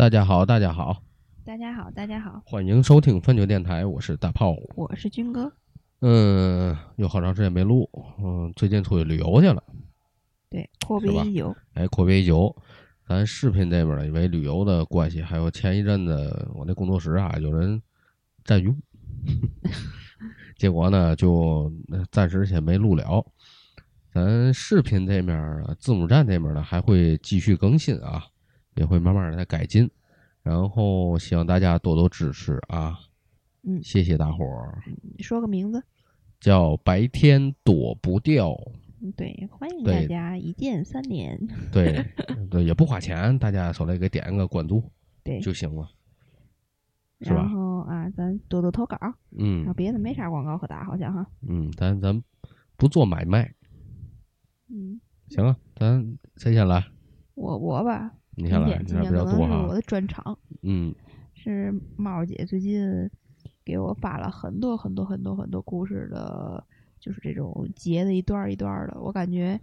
大家好，大家好，大家好，大家好，欢迎收听粪球电台，我是大炮。我是军哥。嗯，有好长时间没录，嗯，最近出去旅游去了，对，阔别已久。哎，阔别已久。咱视频这边呢，因为旅游的关系，还有前一阵子我那工作室啊有人占用，结果呢就呃暂时先没录了。咱视频这面儿字母站这面呢还会继续更新啊，也会慢慢的在改进，然后希望大家多多支持啊，嗯谢谢大伙儿。你说个名字。叫白天躲不掉，嗯对，欢迎大家一键三连。对 对，也不花钱，大家手里给点个关注对，就行了，是吧然后啊，咱多多投稿。嗯别的没啥广告可打，好像哈。嗯，咱咱不做买卖，嗯，行啊，咱谁先来？我我吧，你先来，今天比今天可能较多哈。是我的专场，嗯是猫姐最近给我发了很多很多很多很多故事的，就是这种截的一段儿一段儿的，我感觉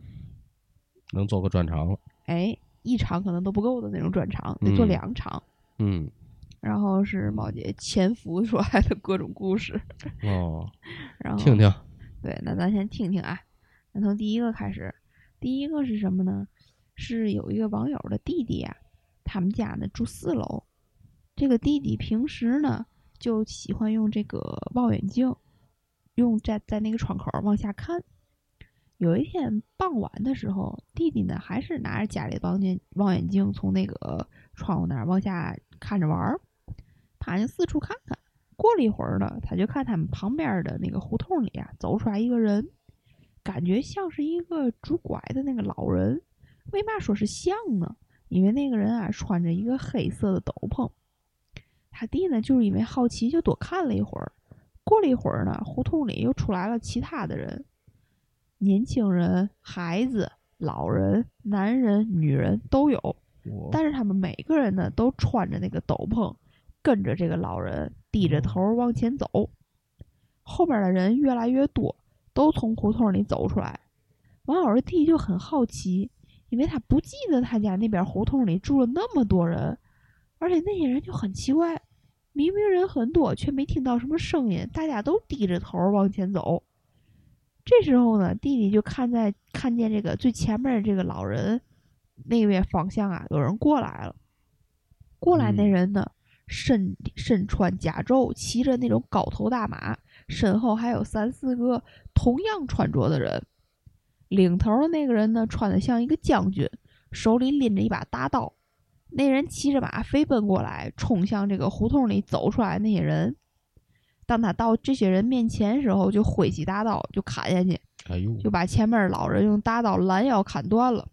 能做个专场了。哎，一场可能都不够的那种专场，得做嗯两场。嗯然后是猫姐潜伏出来的各种故事，哦，然后听听。对，那咱先听听啊，那从第一个开始。第一个是什么呢？是有一个网友的弟弟呀、他们家呢住四楼，这个弟弟平时呢就喜欢用这个望远镜，用在在那个窗口往下看。有一天傍晚的时候，弟弟呢还是拿着家里的望远望远镜从那个窗户那儿往下看着玩儿，他就四处看看。过了一会儿呢，他就看他们旁边的那个胡同里啊，走出来一个人，感觉像是一个拄拐的那个老人。为嘛说是像呢？因为那个人啊穿着一个黑色的斗篷。他弟呢就是因为好奇就多看了一会儿。过了一会儿呢，胡同里又出来了其他的人，年轻人、孩子、老人、男人、女人都有。但是他们每个人呢都穿着那个斗篷，跟着这个老人低着头往前走。后边的人越来越多，都从胡同里走出来。王老师弟就很好奇，因为他不记得他家那边胡同里住了那么多人，而且那些人就很奇怪，明明人很多，却没听到什么声音，大家都低着头往前走。这时候呢，弟弟就看在看见这个最前面的这个老人那边方向啊，有人过来了。过来那嗯人呢，身身穿甲胄，骑着那种高头大马，身后还有三四个同样穿着的人。领头的那个人呢，穿的像一个将军，手里拎着一把大刀。那人骑着马飞奔过来，冲向这个胡同里走出来那些人。当他到这些人面前时候，就挥起大刀就砍下去。哎呦，就把前面老人用大刀拦腰砍断了，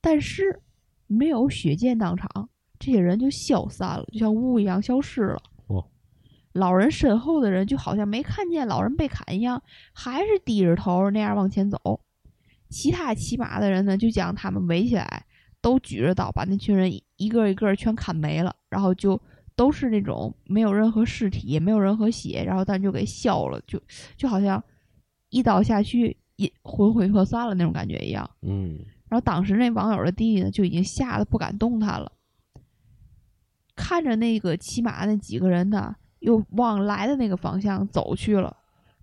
但是没有血溅当场，这些人就消散了，就像雾一样消失了。哦老人身后的人就好像没看见老人被砍一样，还是低着头那样往前走。其他骑马的人呢，就将他们围起来，都举着刀把那群人一一个一个全砍没了，然后就都是那种没有任何尸体，也没有任何血，然后但就给削了，就就好像一刀下去，也魂飞魄散了那种感觉一样。嗯然后当时那网友的弟弟呢，就已经吓得不敢动弹了，看着那个骑马那几个人呢，又往来的那个方向走去了。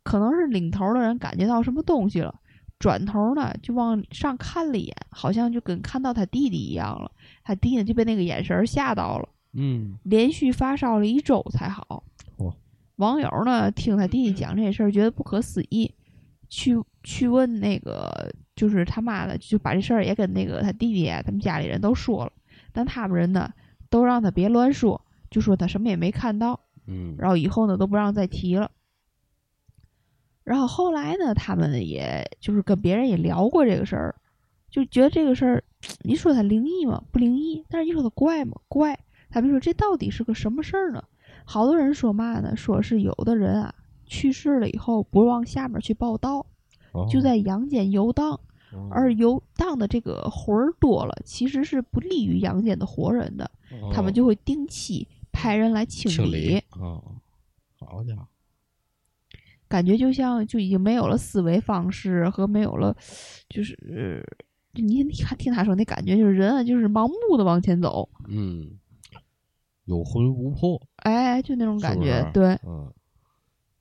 可能是领头的人感觉到什么东西了，转头呢就往上看了一眼，好像就跟看到他弟弟一样了。他弟弟就被那个眼神儿吓到了。嗯连续发烧了一周才好。嚯网友呢听他弟弟讲这事儿，觉得不可思议，去去问那个就是他妈的，就把这事儿也跟那个他弟弟啊，他们家里人都说了，但他们人呢都让他别乱说，就说他什么也没看到，嗯，然后以后呢都不让再提了。然后后来呢，他们也就是跟别人也聊过这个事儿，就觉得这个事儿，你说它灵异吗？不灵异。但是你说它怪吗？怪。他们说这到底是个什么事儿呢？好多人说嘛呢？说是有的人啊去世了以后不往下面去报道，哦就在阳间游荡，哦而游荡的这个魂儿多了，其实是不利于阳间的活人的，他们哦就会定期派人来清清理啊，好家伙，感觉就像就已经没有了思维方式和没有了，就是就你你看听他说那感觉就是人啊，就是盲目的往前走。嗯有魂无魄，哎，就那种感觉，是是对，嗯，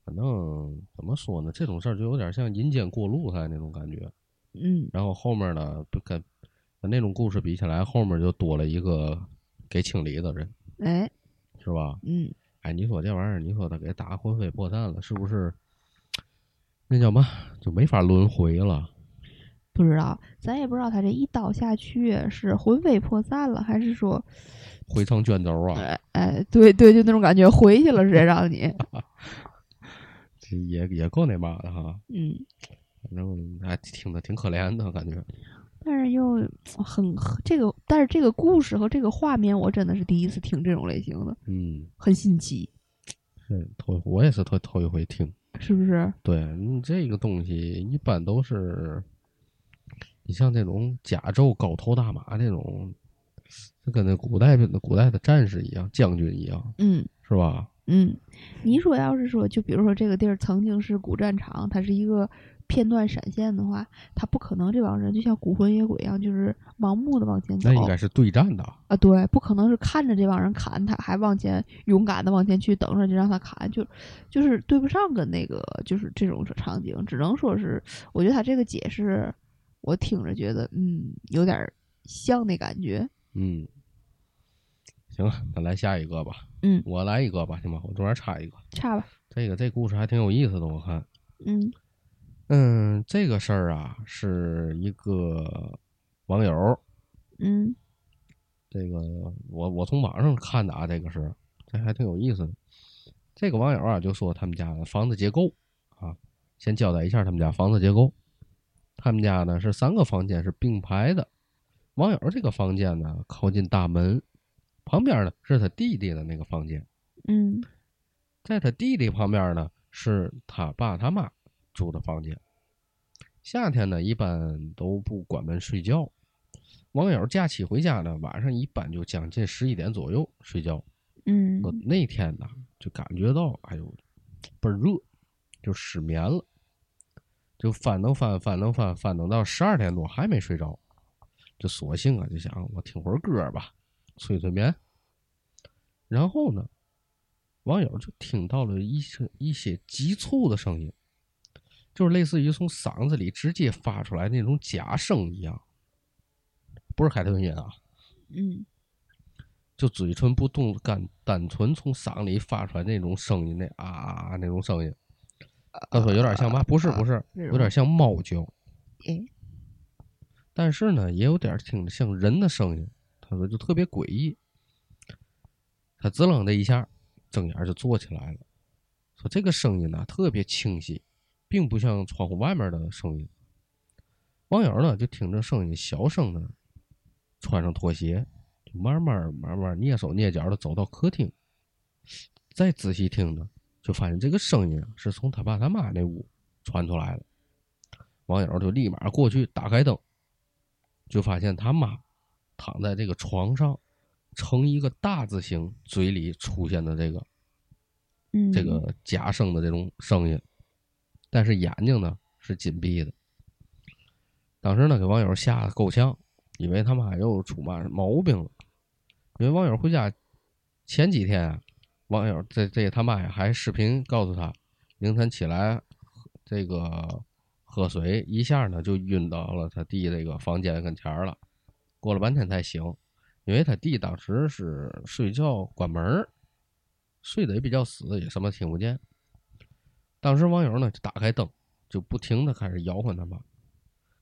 反正怎么说呢，这种事儿就有点像阴间过路才那种感觉。嗯然后后面呢，不跟跟那种故事比起来，后面就多了一个给清理的人，哎，是吧？嗯，哎，你说这玩意儿，你说他给打魂飞魄散了，是不是？那叫嘛，就没法轮回了。不知道，咱也不知道他这一刀下去是魂飞魄散了，还是说，回成卷轴啊，哎哎，对对，就那种感觉，回去了直接 让你，这也也够那嘛的哈。嗯，反正还挺的挺可怜的感觉。但是又很这个，但是这个故事和这个画面，我真的是第一次听这种类型的，嗯，很新奇，嗯头我也是头头一回听。是不是？对你这个东西一般都是，你像这种甲胄高头大马这种，就跟那古代的古代的战士一样，将军一样，嗯。是吧？嗯，你说要是说，就比如说这个地儿曾经是古战场，它是一个片段闪现的话，他不可能这帮人就像孤魂野鬼一样，就是盲目的往前走那应该是对战的。啊。对，不可能是看着这帮人砍他，还往前勇敢的往前去，等着就让他砍，就就是对不上跟那个就是这种场景，只能说是，我觉得他这个解释，我听着觉得嗯有点像那感觉。嗯，行了，咱来下一个吧。嗯，我来一个吧，行吧？我中间插一个。差吧？这个这故事还挺有意思的，我看。嗯嗯，这个事儿啊，是一个网友，嗯这个我我从网上看的啊，这个是这还挺有意思的。这个网友啊就说他们家的房子结构啊，先交代一下他们家房子结构。他们家呢是三个房间是并排的，网友这个房间呢靠近大门，旁边呢是他弟弟的那个房间，嗯在他弟弟旁边呢是他爸他妈住的房间。夏天呢一般都不关门睡觉，网友假期回家呢，晚上一般就将近十一点左右睡觉。嗯我那天呢，就感觉到，哎呦，倍儿热，就失眠了，就翻腾翻翻腾翻翻腾到十二点多还没睡着，就索性啊就想我听会儿歌吧，催催眠。然后呢，网友就听到了一些一些急促的声音，就是类似于从嗓子里直接发出来那种假声一样，不是海豚音啊，嗯就嘴唇不动，单单纯从嗓里发出来那种声音，那啊啊啊那种声音。他说有点像嘛？不是不是，有点像猫叫，诶但是呢，也有点听着像人的声音。他说就特别诡异。他滋楞的一下，睁眼就坐起来了，说这个声音呢特别清晰，并不像窗户外面的声音。网友呢就听着声音，小声的穿上拖鞋，就慢慢慢慢蹑手蹑脚的走到客厅，再仔细听呢，就发现这个声音啊是从他爸他妈那屋传出来的。网友就立马过去打开灯，就发现他妈躺在这个床上，呈一个大字形，嘴里出现的这个嗯这个假声的这种声音，但是眼睛呢是紧闭的。当时呢，给网友吓得够呛，以为他妈又出嘛毛病了。因为网友回家前几天啊，网友这这他妈呀还视频告诉他，凌晨起来这个喝水一下呢就晕到了他弟这个房间跟前儿了，过了半天才醒，因为他弟当时是睡觉关门儿睡得也比较死，也什么听不见。当时网友呢就打开灯，就不停的开始摇晃他妈，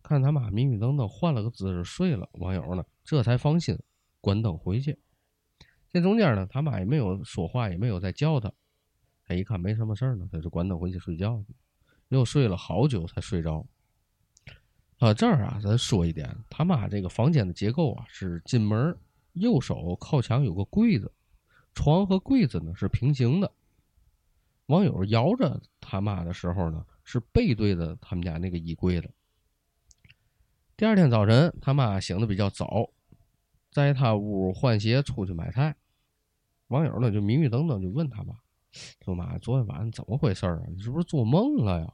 看他妈迷迷瞪瞪换了个姿势睡了，网友呢这才放心，关灯回去。这中间呢，他妈也没有说话，也没有再叫他。他一看没什么事儿呢，他就关灯回去睡觉去，又睡了好久才睡着。啊，这儿啊，咱说一点，他妈这个房间的结构啊是进门右手靠墙有个柜子，床和柜子呢是平行的。网友摇着他妈的时候呢，是背对着他们家那个衣柜的。第二天早晨，他妈醒的比较早，在他屋换鞋出去买菜。网友呢就迷迷瞪瞪就问他妈：“说妈，昨天晚上怎么回事啊？你是不是做梦了呀？”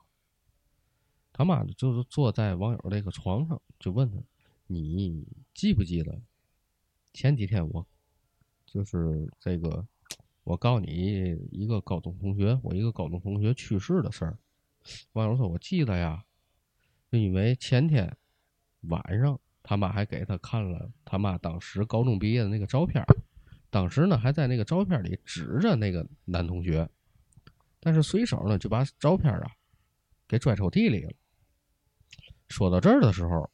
他妈就是坐在网友那个床上，就问他：“你记不记得前几天我就是这个，我告诉你一个高中同学，我一个高中同学去世的事儿。网友说：“我记得呀，就因为前天晚上他妈还给他看了他妈当时高中毕业的那个照片，当时呢还在那个照片里指着那个男同学，但是随手呢就把照片啊给拽抽屉里了。”说到这儿的时候，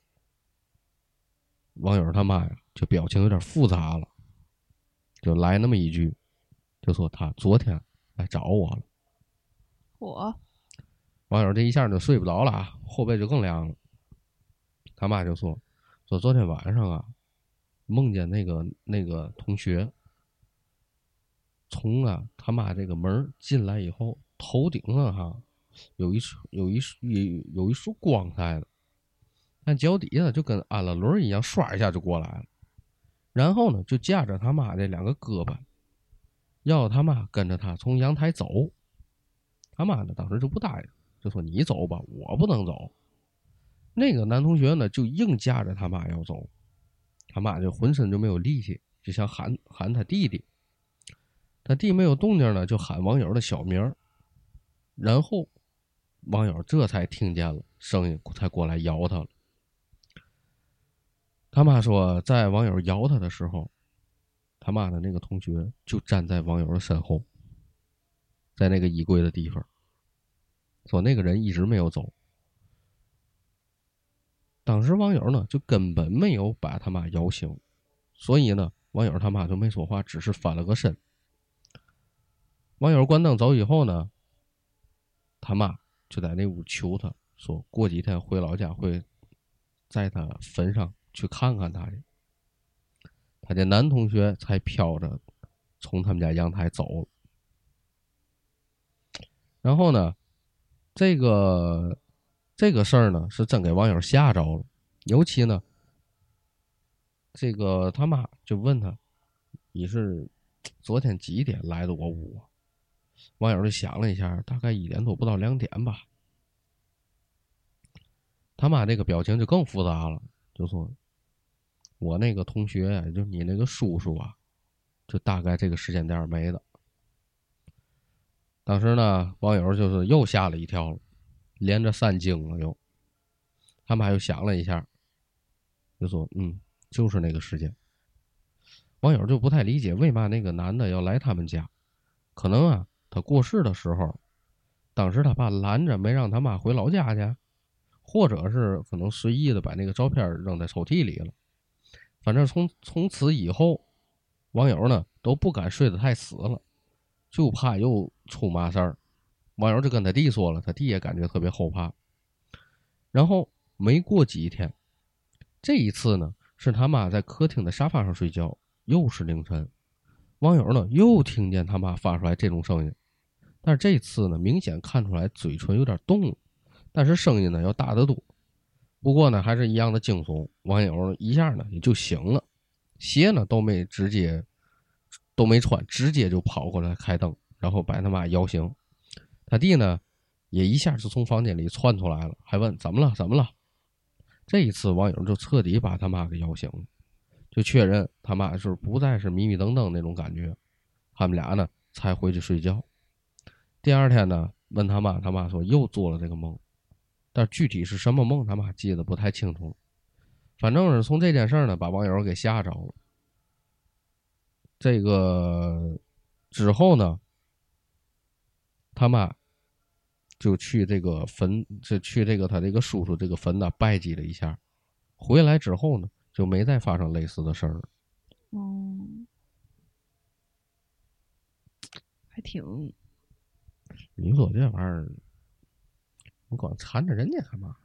网友他妈呀就表情有点复杂了，就来那么一句，就说他昨天来找我了。我网友这一下就睡不着了啊，后背就更凉了。他妈就说说昨天晚上啊，梦见那个那个同学从啊他妈这个门进来以后，头顶上哈有一束有一束有有一束光在的。但脚底下就跟安了轮一样，唰一下就过来了。然后呢，就架着他妈这两个胳膊，要他妈跟着他从阳台走。他妈呢，当时就不答应，就说：“你走吧，我不能走。”那个男同学呢，就硬架着他妈要走。他妈就浑身就没有力气，就想喊喊他弟弟。他弟没有动静呢，就喊网友的小名然后网友这才听见了声音，才过来摇他了。他妈说，在网友摇他的时候，他妈的那个同学就站在网友的身后，在那个衣柜的地方。说那个人一直没有走。当时网友呢就根本没有把他妈摇醒，所以呢，网友他妈就没说话，只是翻了个身。网友关灯走以后呢，他妈就在那屋求他说，过几天回老家会在他坟上。去看看他去，他这男同学才飘着从他们家阳台走。然后呢，这个这个事儿呢是真给网友吓着了，尤其呢，这个他妈就问他：“你是昨天几点来的我屋？”网友就想了一下，大概一点多不到两点吧。他妈这个表情就更复杂了，就说。我那个同学，就你那个叔叔啊，就大概这个时间点没的。当时呢，网友就是又吓了一跳，连着三惊了又。他妈又想了一下，就说：“嗯，就是那个时间。”网友就不太理解，为嘛那个男的要来他们家？可能啊，他过世的时候，当时他爸拦着没让他妈回老家去，或者是可能随意的把那个照片扔在抽屉里了。反正从从此以后，网友呢都不敢睡得太死了，就怕又出嘛事儿。网友就跟他弟说了，他弟也感觉特别后怕。然后没过几天，这一次呢是他妈在客厅的沙发上睡觉，又是凌晨，网友呢又听见他妈发出来这种声音，但是这次呢明显看出来嘴唇有点动了，但是声音呢要大得多。不过呢，还是一样的惊悚。网友一下呢也就醒了，鞋呢都没直接都没穿，直接就跑过来开灯，然后把他妈摇醒。他弟呢也一下就从房间里窜出来了，还问怎么了？怎么了？这一次网友就彻底把他妈给摇醒了，就确认他妈是不再是迷迷瞪瞪那种感觉。他们俩呢才回去睡觉。第二天呢问他妈，他妈说又做了这个梦。但具体是什么梦，他妈记得不太清楚。反正是从这件事呢，把网友给吓着了。这个之后呢，他妈就去这个坟，就去这个他这个叔叔这个坟呢拜祭了一下。回来之后呢，就没再发生类似的事儿。哦，还挺。你说这玩意儿？你光缠着人家干嘛？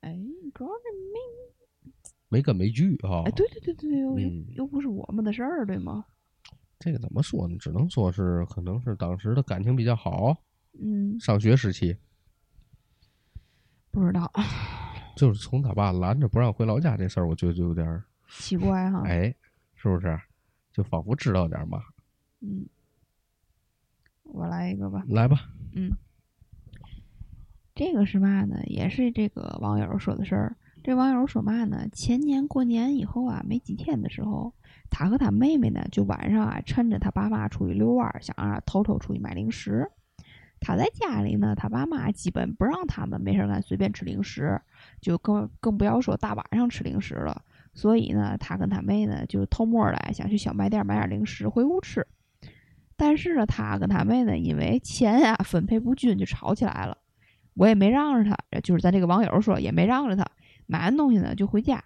哎，主要是没没根没据啊！哎，对对对对，又又不是我们的事儿，对吗？这个怎么说呢？只能说是可能是当时的感情比较好。嗯，上学时期不知道。就是从他爸拦着不让回老家这事儿，我觉得就有点 奇怪哈。哎，是不是？就仿佛知道点嘛。嗯，我来一个吧。来吧。嗯。这个是嘛呢？也是这个网友说的事儿。这网友说嘛呢？前年过年以后啊，没几天的时候，他和他妹妹呢，就晚上啊，趁着他爸妈出去遛弯儿，想让偷偷出去买零食。他在家里呢，他爸妈基本不让他们没事干随便吃零食，就更更不要说大晚上吃零食了。所以呢，他跟他妹呢就偷摸来想去小卖店买点零食回屋吃。但是呢，他跟他妹呢因为钱呀分配不均就吵起来了。我也没让着他，就是咱这个网友说也没让着他，买完东西呢就回家。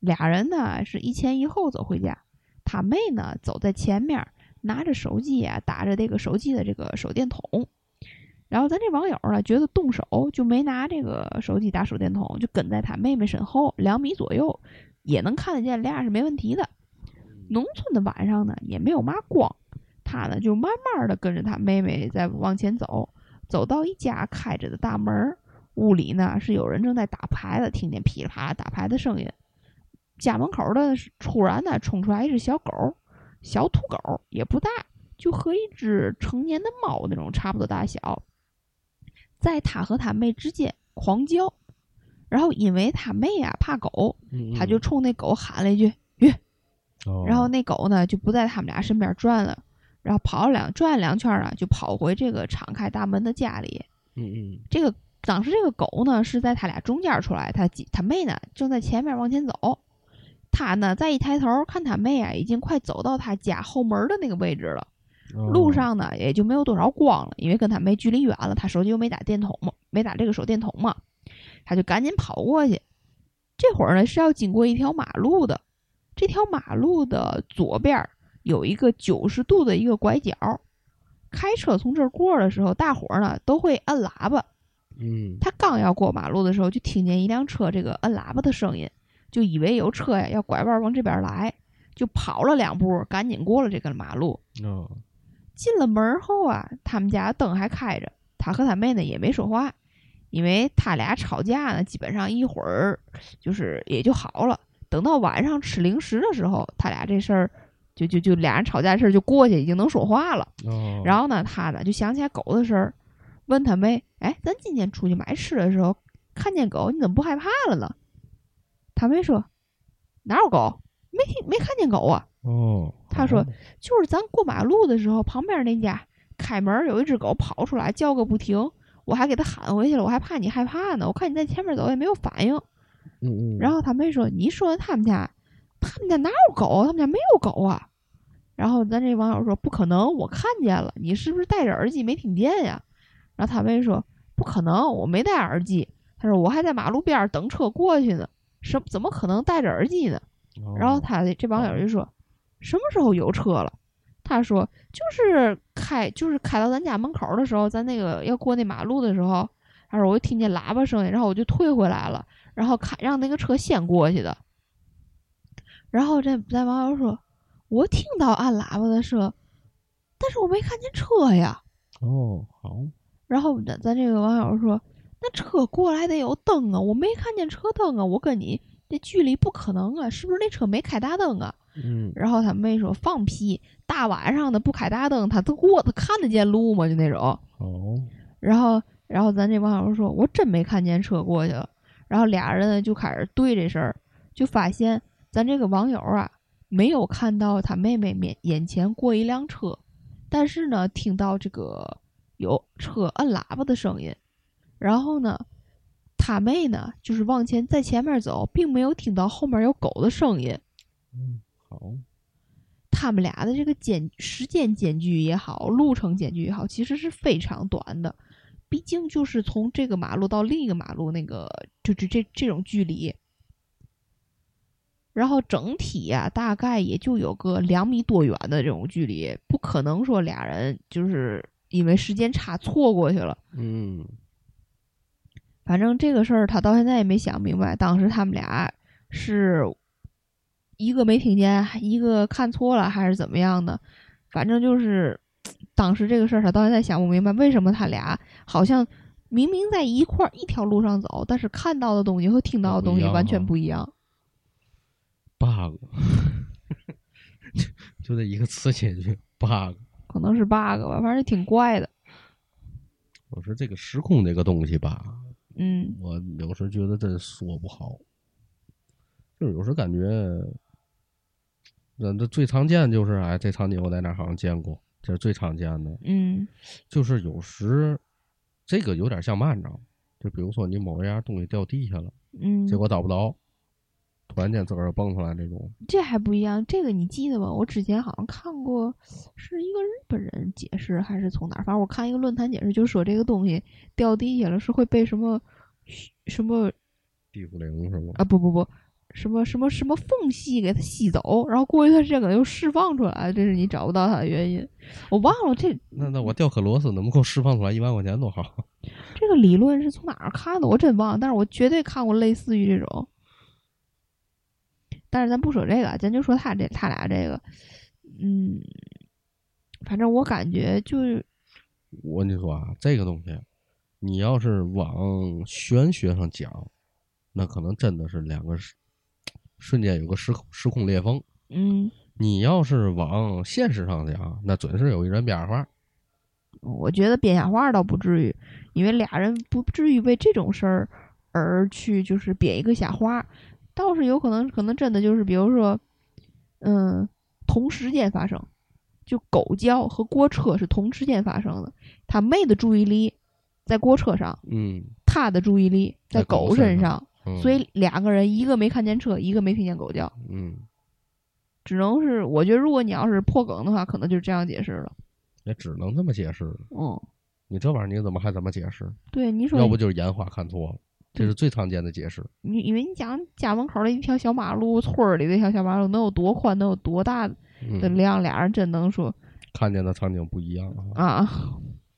俩人呢是一前一后走回家，他妹呢走在前面，拿着手机呀打着这个手机的这个手电筒。然后咱这网友呢觉得动手就没拿这个手机打手电筒，就跟在他妹妹身后两米左右，也能看得见俩是没问题的。农村的晚上呢也没有嘛光，他呢就慢慢的跟着他妹妹在往前走，走到一家开着的大门，屋里呢是有人正在打牌的，听见噼里啪啦打牌的声音。家门口的突然呢冲出来一只小狗，小土狗也不大，就和一只成年的猫那种差不多大小。在他和他妹之间狂叫，然后因为他妹呀怕狗，他就冲那狗喊了一句“吁”，然后那狗呢就不在他们俩身边转了，然后跑了两转两圈啊，就跑回这个敞开大门的家里。嗯嗯，这个当时这个狗呢是在他俩中间出来，他他妹呢正在前面往前走。他呢再一抬头看他妹啊，已经快走到他家后门的那个位置了。路上呢，也就没有多少光了，因为跟他妹距离远了，他手机又没打电筒嘛，没打这个手电筒嘛，他就赶紧跑过去。这会儿呢是要经过一条马路的，这条马路的左边有一个九十度的一个拐角，开车从这儿过的时候，大伙儿呢都会按喇叭。嗯，他刚要过马路的时候，就听见一辆车这个按喇叭的声音，就以为有车呀要拐弯往这边来，就跑了两步，赶紧过了这个马路。哦。进了门后啊，他们家灯还开着。他和他妹呢也没说话，因为他俩吵架呢，基本上一会儿就是也就好了。等到晚上吃零食的时候，他俩这事儿就就就俩人吵架的事儿就过去，已经能说话了。然后呢，他呢就想起来狗的事儿，问他妹：“哎，咱今天出去买吃的时候看见狗，你怎么不害怕了呢？”他妹说：“哪有狗？没听没看见狗啊。”哦，他说，就是咱过马路的时候，旁边那家开门有一只狗跑出来叫个不停，我还给他喊回去了，我还怕你害怕呢。我看你在前面走也没有反应。嗯嗯。然后他妹说：“你说他们家，他们家哪有狗？他们家没有狗啊。”然后咱这网友说：“不可能，我看见了，你是不是戴着耳机没听见呀？”然后他妹说：“不可能，我没戴耳机。”他说：“我还在马路边等车过去呢，什怎么可能戴着耳机呢？”然后他这网友就说。什么时候有车了？他说就是开，就是开到咱家门口的时候，咱那个要过那马路的时候，他说我就听见喇叭声音，然后我就退回来了，然后开让那个车先过去的。然后这咱网友说，我听到按喇叭的声，但是我没看见车呀。哦，好。然后咱咱这个网友说，那车过来得有灯啊，我没看见车灯啊，我跟你这距离不可能啊，是不是那车没开大灯啊？嗯，然后他妹说放屁，大晚上的不开大灯，他都过他看得见路吗？就那种。哦。然后，然后咱这网友说，我真没看见车过去了。然后俩人呢就开始对这事儿，就发现咱这个网友啊没有看到他妹妹面眼前过一辆车，但是呢听到这个有车按喇叭的声音，然后呢他妹呢就是往前在前面走，并没有听到后面有狗的声音。嗯。好，他们俩的这个间时间间距也好，路程间距也好，其实是非常短的。毕竟就是从这个马路到另一个马路，那个就是这这种距离。然后整体呀，大概也就有个两米多远的这种距离，不可能说俩人就是因为时间差错过去了。嗯，反正这个事儿他到现在也没想明白，当时他们俩是。一个没听见，一个看错了，还是怎么样的？反正就是当时这个事儿，他到现在想不明白，为什么他俩好像明明在一块儿一条路上走，但是看到的东西和听到的东西完全不一样。Bug，就这一个词解决 bug，可能是 bug 吧，反正挺怪的。我说这个时空这个东西吧，嗯，我有时觉得真说不好。就是有时感觉，那这最常见就是哎，这场景我在哪好像见过，这是最常见的。嗯就是有时这个有点像嘛，你知道吗？就比如说你某一样东西掉地下了，嗯，结果找不着，突然间自个儿蹦出来这种。这还不一样，这个你记得吧？我之前好像看过，是一个日本人解释还是从哪儿？反正我看一个论坛解释，就说这个东西掉地下了是会被什么什么地府灵是吗？啊不不不，什么什么什么缝隙给它吸走，然后过一段时间可能又释放出来，这是你找不到它的原因。我忘了这那那我掉颗螺丝能够释放出来一万块钱多好？这个理论是从哪儿看的，我真忘了，但是我绝对看过类似于这种。但是咱不说这个，咱就说他这他俩这个，嗯，反正我感觉就是，我跟你说啊，这个东西，你要是往玄学上讲，那可能真的是两个时瞬间有个时空时空裂缝。嗯，你要是往现实上讲，那准是有一人编瞎话。我觉得编瞎话倒不至于，因为俩人不至于为这种事儿而去就是编一个瞎话，倒是有可能可能真的就是比如说，嗯，同时间发生，就狗叫和锅车是同时间发生的，他妹的注意力在锅车上，嗯，他的注意力在在狗狗身身上所以两个人一个没看见车，一个没听见狗叫，嗯，只能是我觉得如果你要是破梗的话，可能就是这样解释了。也只能这么解释了。嗯，你这玩意儿你怎么还怎么解释？对，你说要不就是眼花看错了，这是最常见的解释。你因为你讲家门口的一条小马路，村儿里的一条小马路能有多宽，能有多大的嗯，量？俩人真能说看见的场景不一样啊，啊，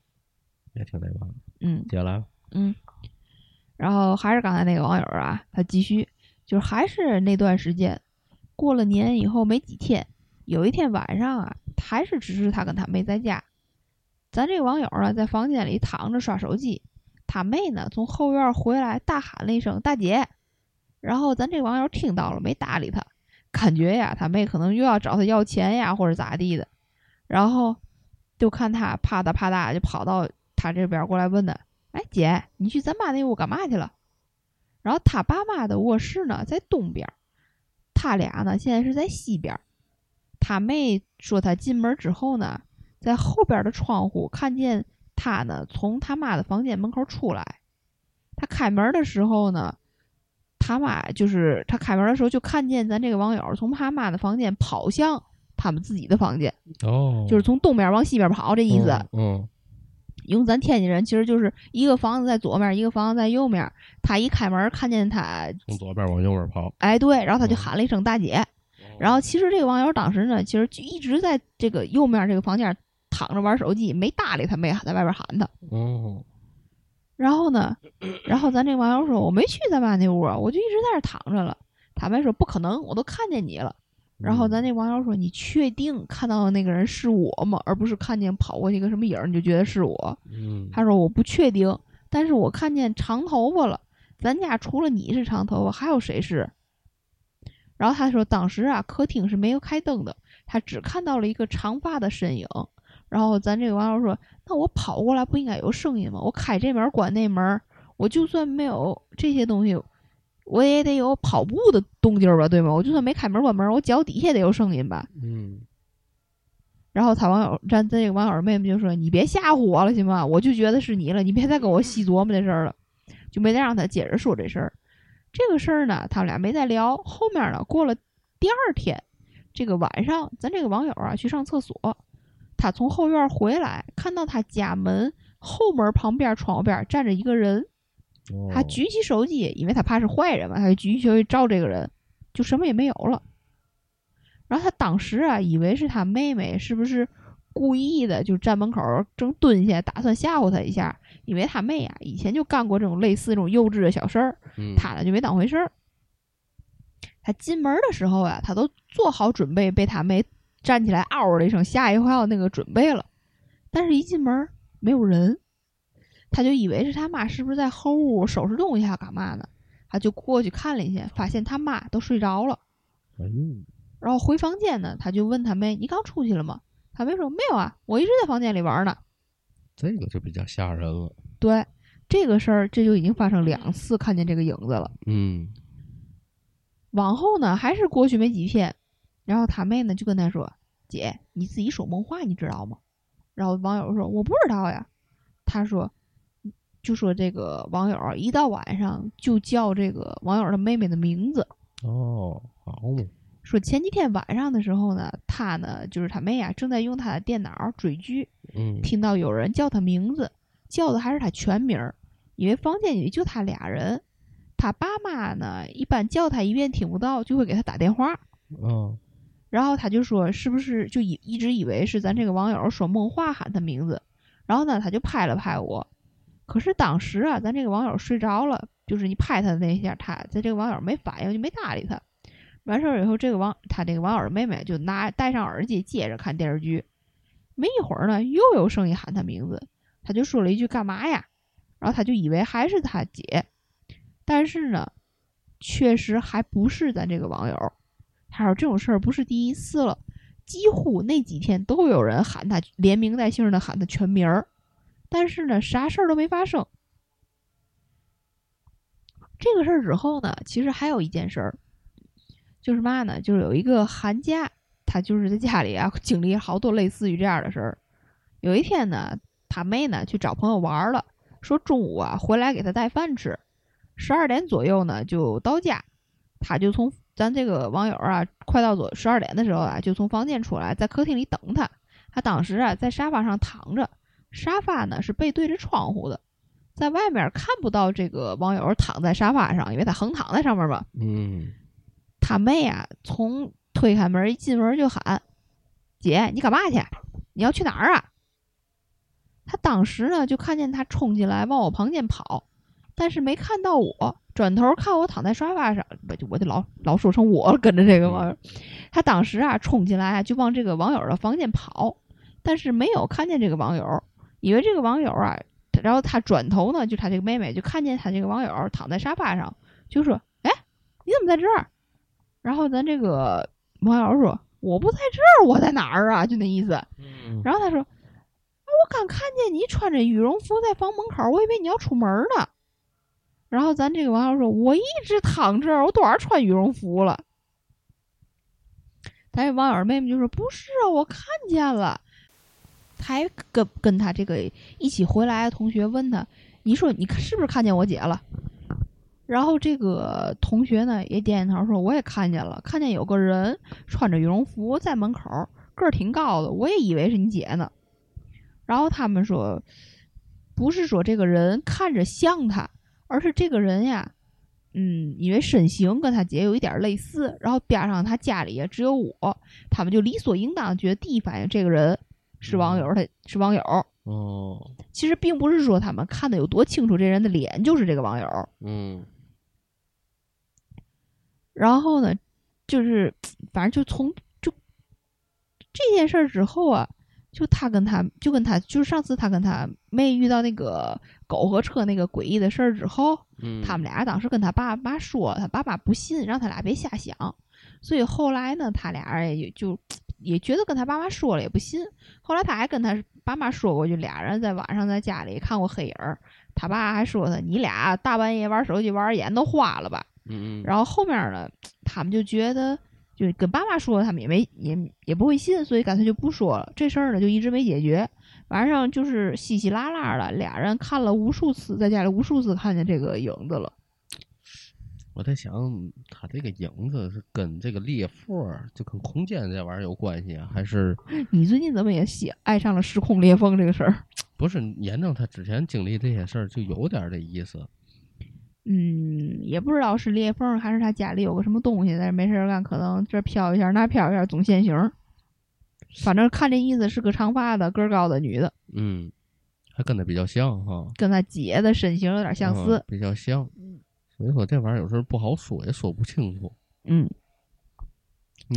也挺那嘛。嗯接下来，嗯。然后还是刚才那个网友啊，他继续就是还是那段时间，过了年以后没几天，有一天晚上啊，还是只是他跟他妹在家，咱这个网友啊在房间里躺着刷手机，他妹呢从后院回来大喊了一声“大姐”，然后咱这网友听到了没搭理他，感觉呀他妹可能又要找他要钱呀或者咋地的，然后就看他啪嗒啪嗒就跑到他这边过来问他。哎，姐，你去咱妈那屋干嘛去了？然后他爸妈的卧室呢在东边，他俩呢现在是在西边。他妹说他进门之后呢，在后边的窗户看见他呢从他妈的房间门口出来。他开门的时候呢，他妈就是他开门的时候就看见咱这个网友从他妈的房间跑向他们自己的房间，哦，就是从东边往西边跑这意思。嗯。用咱天津人，其实就是一个房子在左面，一个房子在右面。他一开门看见他，从左边往右边跑，哎，对，然后他就嗯喊了一声“大姐”。然后其实这个网友当时呢，其实就一直在这个右面这个房间躺着玩手机，没搭理他妹，在外边喊他。哦，然后呢，然后咱这网友说：“我没去咱妈那屋啊，我就一直在那躺着了。”他妹说：“不可能，我都看见你了。”然后咱这网友说：“你确定看到的那个人是我吗？而不是看见跑过去一个什么影儿你就觉得是我？”嗯，他说：“我不确定，但是我看见长头发了。咱家除了你是长头发，还有谁是？”然后他说：“当时啊，客厅是没有开灯的，他只看到了一个长发的身影。”然后咱这个网友说：“那我跑过来不应该有声音吗？我开这门关那门，我就算没有这些东西，我也得有跑步的动静儿吧，对吗？我就算没开门关门，我脚底下得有声音吧？”嗯，然后他网友，咱咱这个网友妹妹就说：“你别吓唬我了，行吗？我就觉得是你了，你别再跟我细琢磨这事儿了。”就没再让他接着说这事儿。这个事儿呢，他们俩没再聊。后面呢，过了第二天，这个晚上，咱这个网友啊去上厕所，他从后院回来，看到他家门后门旁边窗户边站着一个人，哦他举起手机，因为他怕是坏人嘛，他就举起手机照这个人，就什么也没有了。然后他当时啊，以为是他妹妹是不是故意的，就站门口正蹲下，打算吓唬他一下，因为他妹啊以前就干过这种类似这种幼稚的小事儿，嗯他呢就没当回事儿。他进门的时候啊，他都做好准备被他妹站起来嗷的一声吓一跳那个准备了，但是一进门没有人，他就以为是他妈是不是在后屋收拾东西还干嘛呢？他就过去看了一下，发现他妈都睡着了。哎呦，然后回房间呢，他就问他妹：“你刚出去了吗？”他妹说：“没有啊，我一直在房间里玩呢。这个就比较吓人了。”对，这个事儿这就已经发生两次看见这个影子了。嗯往后呢，还是过去没几天，然后他妹呢就跟他说：“姐，你自己说梦话，你知道吗？”然后网友说：“我不知道呀。”他说：“就说这个网友啊一到晚上就叫这个网友的妹妹的名字，哦，好嘛，说前几天晚上的时候呢，他呢就是他妹啊正在用他的电脑追剧，嗯，听到有人叫他名字，叫的还是他全名儿，因为房间里就他俩人。他爸妈呢，一般叫他一遍听不到，就会给他打电话。嗯，然后他就说，是不是就以一直以为是咱这个网友说梦话喊他名字，然后呢，他就拍了拍我。可是当时啊，咱这个网友睡着了，就是你拍他的那一下，他在这个网友没反应，就没搭理他。完事儿以后，这个网他这个网友的妹妹就拿戴上耳机接着看电视剧。没一会儿呢，又有声音喊他名字，他就说了一句“干嘛呀”，然后他就以为还是他姐，但是呢，确实还不是咱这个网友。他说这种事儿不是第一次了，几乎那几天都有人喊他连名带姓的喊他全名儿，但是呢，啥事儿都没发生。这个事儿之后呢，其实还有一件事儿，就是嘛呢，就是有一个寒假，他就是在家里啊经历好多类似于这样的事儿。有一天呢，他妹呢去找朋友玩了，说中午啊回来给他带饭吃，十二点左右呢就到家，他就从咱这个网友啊快到左十二点的时候啊就从房间出来，在客厅里等他。他当时啊在沙发上躺着，沙发呢是背对着窗户的，在外面看不到这个网友躺在沙发上，因为他横躺在上面嘛。嗯，他妹啊，从推开门一进门就喊：“姐，你干嘛去？你要去哪儿啊？”他当时呢就看见他冲进来往我房间跑，但是没看到我，转头看我躺在沙发上，我就我就老老说成我，跟着这个网友。他当时啊冲进来啊就往这个网友的房间跑，但是没有看见这个网友，以为这个网友啊，然后他转头呢，就他这个妹妹就看见他这个网友躺在沙发上，就说：“哎，你怎么在这儿？”然后咱这个网友说：“我不在这儿，我在哪儿啊？”就那意思。嗯然后他说：“啊，我刚看见你穿着羽绒服在房门口，我以为你要出门呢。”然后咱这个网友说：“我一直躺这儿，我多少穿羽绒服了。”咱这网友妹妹就说：“不是啊，我看见了。”还跟跟他这个一起回来的同学问他：“你说你是不是看见我姐了？”然后这个同学呢也点点头说：“我也看见了，看见有个人穿着羽绒服在门口，个儿挺高的，我也以为是你姐呢。”然后他们说：“不是说这个人看着像他，而是这个人呀，嗯，因为身形跟他姐有一点类似，然后边上他家里也只有我，他们就理所应当觉得第一反应这个人是网友，他是网友。哦，其实并不是说他们看的有多清楚，这人的脸就是这个网友。”嗯然后呢，就是反正就从就这件事儿之后啊，就他跟他就跟他就是上次他跟他妹遇到那个狗和车那个诡异的事儿之后，嗯，他们俩当时跟他爸妈说，他爸妈不信，让他俩别瞎想。所以后来呢，他俩也就也觉得跟他爸妈说了也不信。后来他还跟他爸妈说过，就俩人在晚上在家里看过黑影儿，他爸还说他你俩大半夜玩手机玩眼都花了吧。嗯嗯，然后后面呢，他们就觉得，就跟爸妈说，他们也没也也不会信，所以干脆就不说了。这事儿呢，就一直没解决。晚上就是稀稀拉拉的，俩人看了无数次，在家里无数次看见这个影子了。我在想，他这个影子是跟这个裂缝，就跟空间这玩意儿有关系啊，还是 你最近怎么也喜爱上了时空裂缝这个事儿？不是严正他之前经历这些事儿，就有点儿这意思。嗯，也不知道是裂缝还是他家里有个什么东西，但是没事儿干，可能这飘一下那飘一下，总现形。反正看这意思是个长发的个儿高的女的，嗯，还跟他比较像哈，跟他姐的身形有点相似嗯。比较像。所以说这玩意儿有时候不好说，也说不清楚。嗯，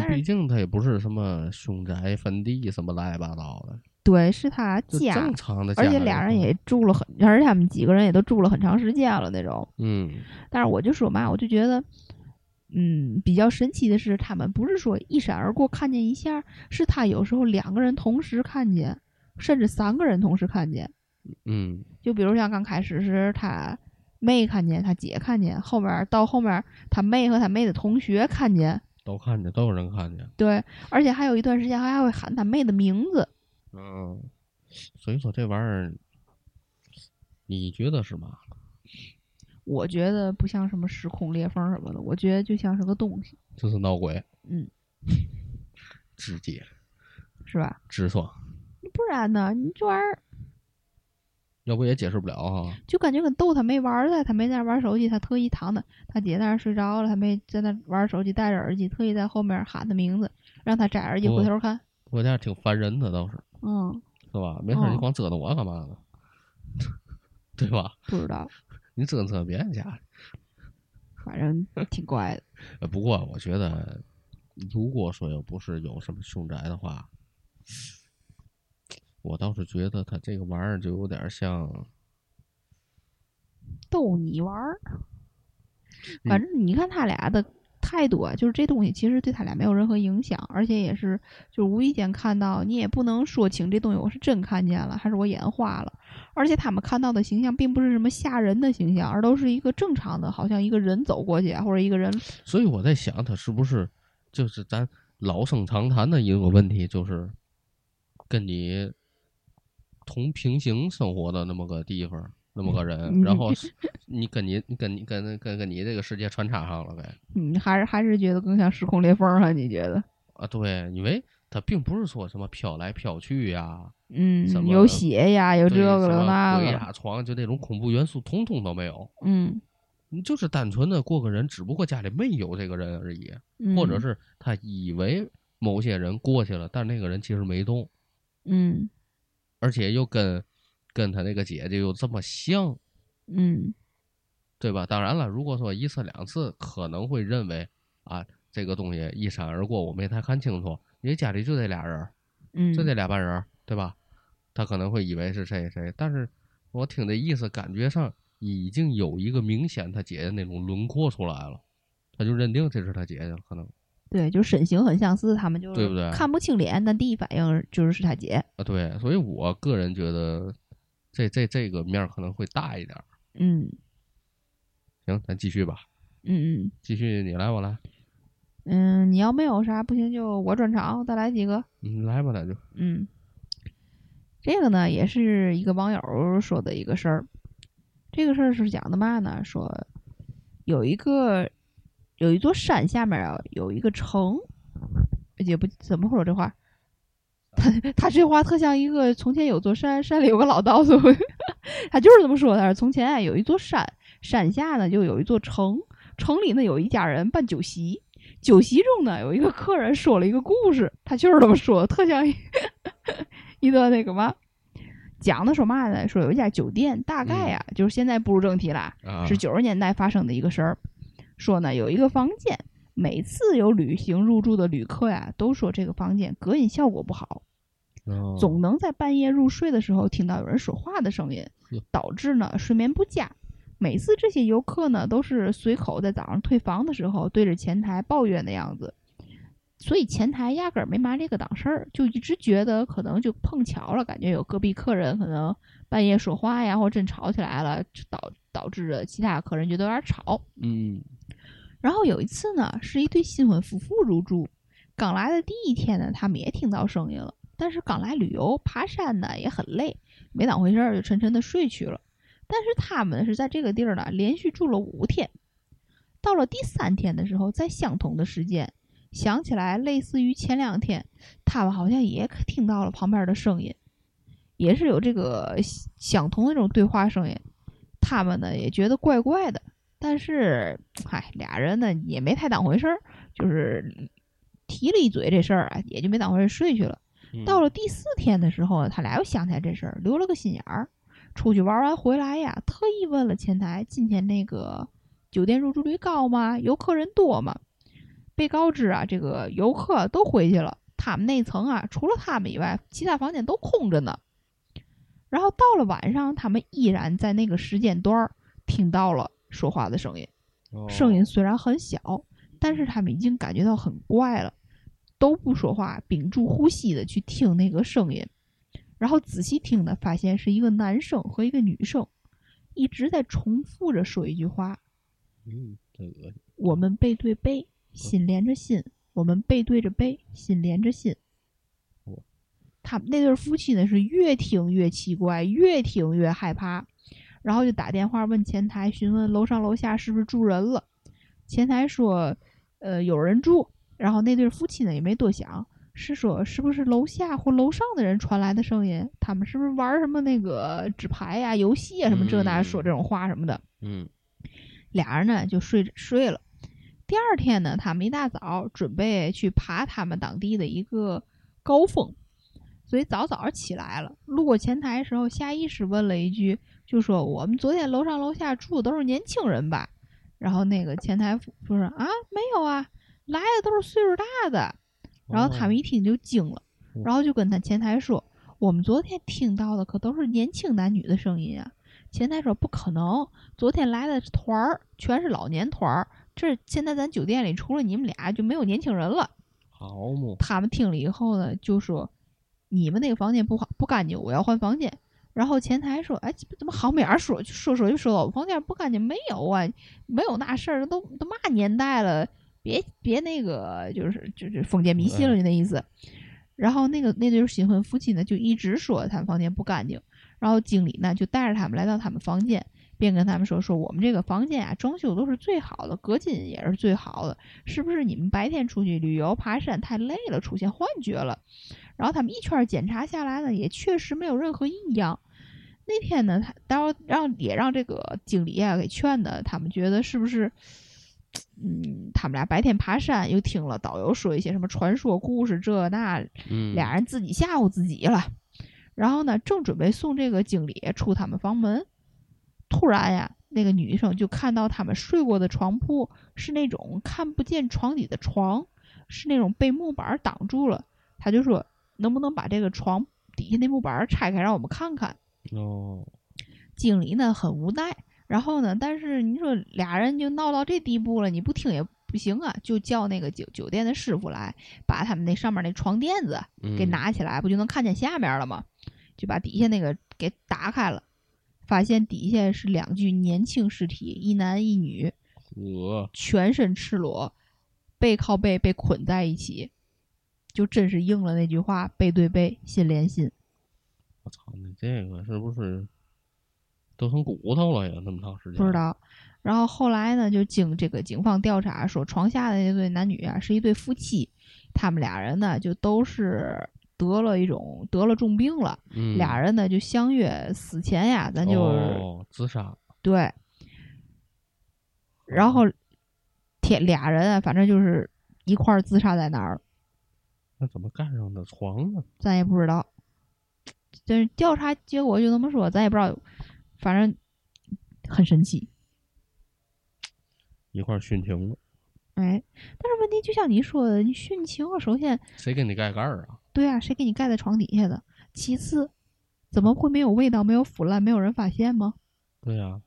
毕竟他也不是什么凶宅坟地什么乱七八糟的，对，是他家就正，常的而。且俩人也住了很，而且他们几个人也都住了很长时间了那种。嗯但是我就说嘛，我就觉得，嗯，比较神奇的是，他们不是说一闪而过看见一下，是他有时候两个人同时看见，甚至三个人同时看见。嗯就比如像刚开始是他妹看见，他姐看见，后面到后面他妹和他妹的同学看见，都看见，都有人看见。对，而且还有一段时间还会喊他妹的名字。嗯，所以说这玩意儿，你觉得是嘛？我觉得不像什么时空裂缝什么的，我觉得就像是个东西，就是闹鬼，嗯，直接是吧？直爽，不然呢？你这玩意儿要不也解释不了哈。就感觉跟逗他没玩儿似的，他没在那玩手机，他特意躺的，他姐在那儿睡着了，他没在那玩手机，戴着耳机，特意在后面喊他名字，让他摘耳机回头看。我家挺烦人的倒是，嗯，是吧？没事你哦光折腾我干嘛呢？对吧？不知道，你折腾折腾别人家。反正挺怪的。呃，不过我觉得，如果说要不是有什么凶宅的话，我倒是觉得他这个玩意儿就有点像，逗你玩儿。嗯反正你看他俩的态度啊，就是这东西其实对他俩没有任何影响，而且也是就是无意间看到，你也不能说清这东西我是真看见了还是我眼花了。而且他们看到的形象并不是什么吓人的形象，而都是一个正常的，好像一个人走过去或者一个人所以我在想，他是不是就是咱老生常谈的一个问题，就是跟你同平行生活的那么个地方，那么个人，嗯然后你跟你你跟你跟跟跟你这个世界穿插上了呗？你，还是还是觉得更像时空裂缝啊？你觉得？啊，对，因为他并不是说什么飘来飘去呀，嗯什，么有血呀，有这个有那个，鬼压床，就那种恐怖元素，通通都没有。嗯，你就是单纯的过个人，只不过家里没有这个人而已，嗯或者是他以为某些人过去了，但那个人其实没动，嗯而且又跟跟他那个姐姐又这么像，嗯对吧？当然了，如果说一次两次，可能会认为啊，这个东西一闪而过，我没太看清楚，因为家里就这俩人，嗯，就这俩半人，对吧？他可能会以为是谁谁，但是我听这意思，感觉上已经有一个明显他姐姐那种轮廓出来了，他就认定这是他姐姐了，可能对，就身形很相似，他们就对不对看不清脸，但第一反应就是是他姐。啊，对，所以我个人觉得这这这个面儿可能会大一点儿。嗯行，咱继续吧，嗯嗯继续你来我来，嗯，你要没有啥不行，就我转场，再来几个。嗯，来吧，那就嗯，这个呢也是一个网友说的一个事儿。这个事儿是讲的嘛呢？说有一个有一座山下面啊有一个城，也不怎么说这话。他 他这话特像一个从前有座山，山里有个老道士。他就是这么说的。从前啊有一座山，山下呢就有一座城，城里呢有一家人办酒席，酒席中呢有一个客人说了一个故事，他就是这么说的，特像一 一个那个嘛，讲的说嘛呢？说有一家酒店，大概呀、就是现在步入正题了，啊，是九十年代发生的一个事儿。说呢有一个房间，每次有旅行入住的旅客呀，都说这个房间隔音效果不好，哦总能在半夜入睡的时候听到有人说话的声音，导致呢睡眠不佳。每次这些游客呢都是随口在早上退房的时候对着前台抱怨的样子，所以前台压根儿没拿这个当事儿，就一直觉得可能就碰巧了，感觉有隔壁客人可能半夜说话呀，或真吵起来了，导导致着其他客人觉得有点吵。嗯然后有一次呢，是一对新婚夫妇入住，刚来的第一天呢，他们也听到声音了，但是刚来旅游爬山呢也很累，没当回事儿，就沉沉的睡去了。但是他们是在这个地儿呢连续住了五天，到了第三天的时候，在相同的时间，想起来类似于前两天，他们好像也听到了旁边的声音，也是有这个相同的这种对话声音，他们呢也觉得怪怪的。但是，嗨，俩人呢也没太当回事儿，就是提了一嘴这事儿啊，也就没当回事儿睡去了。嗯到了第四天的时候，他俩又想起来这事儿，留了个心眼儿。出去玩完回来呀，特意问了前台今天那个酒店入住率高吗？游客人多吗？被告知啊，这个游客都回去了，他们那层啊，除了他们以外，其他房间都空着呢。然后到了晚上，他们依然在那个时间段儿听到了说话的声音。哦声音虽然很小，但是他们已经感觉到很怪了，都不说话，屏住呼吸的去听那个声音，然后仔细听呢，发现是一个男生和一个女生，一直在重复着说一句话嗯，真恶心，：“我们背对背，心连着心，我们背对着背，心连着心。他们那对夫妻呢是越听越奇怪，越听越害怕，然后就打电话问前台询问楼上楼下是不是住人了。前台说，呃，有人住。然后那对夫妻呢也没多想，是说是不是楼下或楼上的人传来的声音？他们是不是玩什么那个纸牌呀、游戏啊什么这那说这种话什么的？嗯俩人呢就睡着睡了。第二天呢，他们一大早准备去爬他们当地的一个高峰，所以早早起来了。路过前台的时候，下意识问了一句，就说：“我们昨天楼上楼下住的都是年轻人吧？”然后那个前台就说：“啊，没有啊，来的都是岁数大的。”然后他们一听就惊了，然后就跟他前台说：“我们昨天听到的可都是年轻男女的声音啊。”前台说：“不可能，昨天来的团儿全是老年团儿。这现在咱酒店里除了你们俩就没有年轻人了。”好嘛，他们听了以后呢，就说：“你们那个房间不好不干净，我要换房间。”然后前台说：“哎，怎么好没儿说说说就说我房间不干净？没有啊，没有那事儿，都都嘛年代了，别别那个就是就是封建迷信了就那意思。”然后那个那对新婚夫妻呢，就一直说他们房间不干净。然后经理呢就带着他们来到他们房间，便跟他们说：“说我们这个房间啊，装修都是最好的，隔音也是最好的，是不是你们白天出去旅游爬山太累了，出现幻觉了？”然后他们一圈检查下来呢，也确实没有任何异样。那天呢，他然后让也让这个经理啊给劝的，他们觉得是不是？嗯，他们俩白天爬山，又听了导游说一些什么传说故事，这那，嗯，俩人自己吓唬自己了。然后呢，正准备送这个经理出他们房门，突然呀，那个女生就看到他们睡过的床铺是那种看不见床底的床，是那种被木板挡住了。她就说：“能不能把这个床底下那木板拆开，让我们看看？”哦，经理呢很无奈。然后呢，但是你说俩人就闹到这地步了，你不听也不行啊，就叫那个酒酒店的师傅来，把他们那上面那床垫子给拿起来，不就能看见下面了吗？就把底下那个给打开了，发现底下是两具年轻尸体，一男一女，呃，全身赤裸，背靠背被捆在一起，就真是应了那句话：背对背，心连心。我操，你这个是不是都成骨头了呀？那么长时间不知道。然后后来呢，就经这个警方调查说，床下的那对男女啊是一对夫妻，他们俩人呢就都是。得了一种得了重病了，俩人呢就相约死前呀，咱就是自杀。对，然后天俩人啊，反正就是一块儿自杀在哪儿。那怎么干上的床呢？咱也不知道，就是调查结果就那么说，咱也不知道，反正很神奇。一块儿殉情了。哎，但是问题就像你说的，你殉情了，首先谁给你盖盖儿啊？对啊，谁给你盖在床底下的？其次，怎么会没有味道、没有腐烂、没有人发现吗？对呀，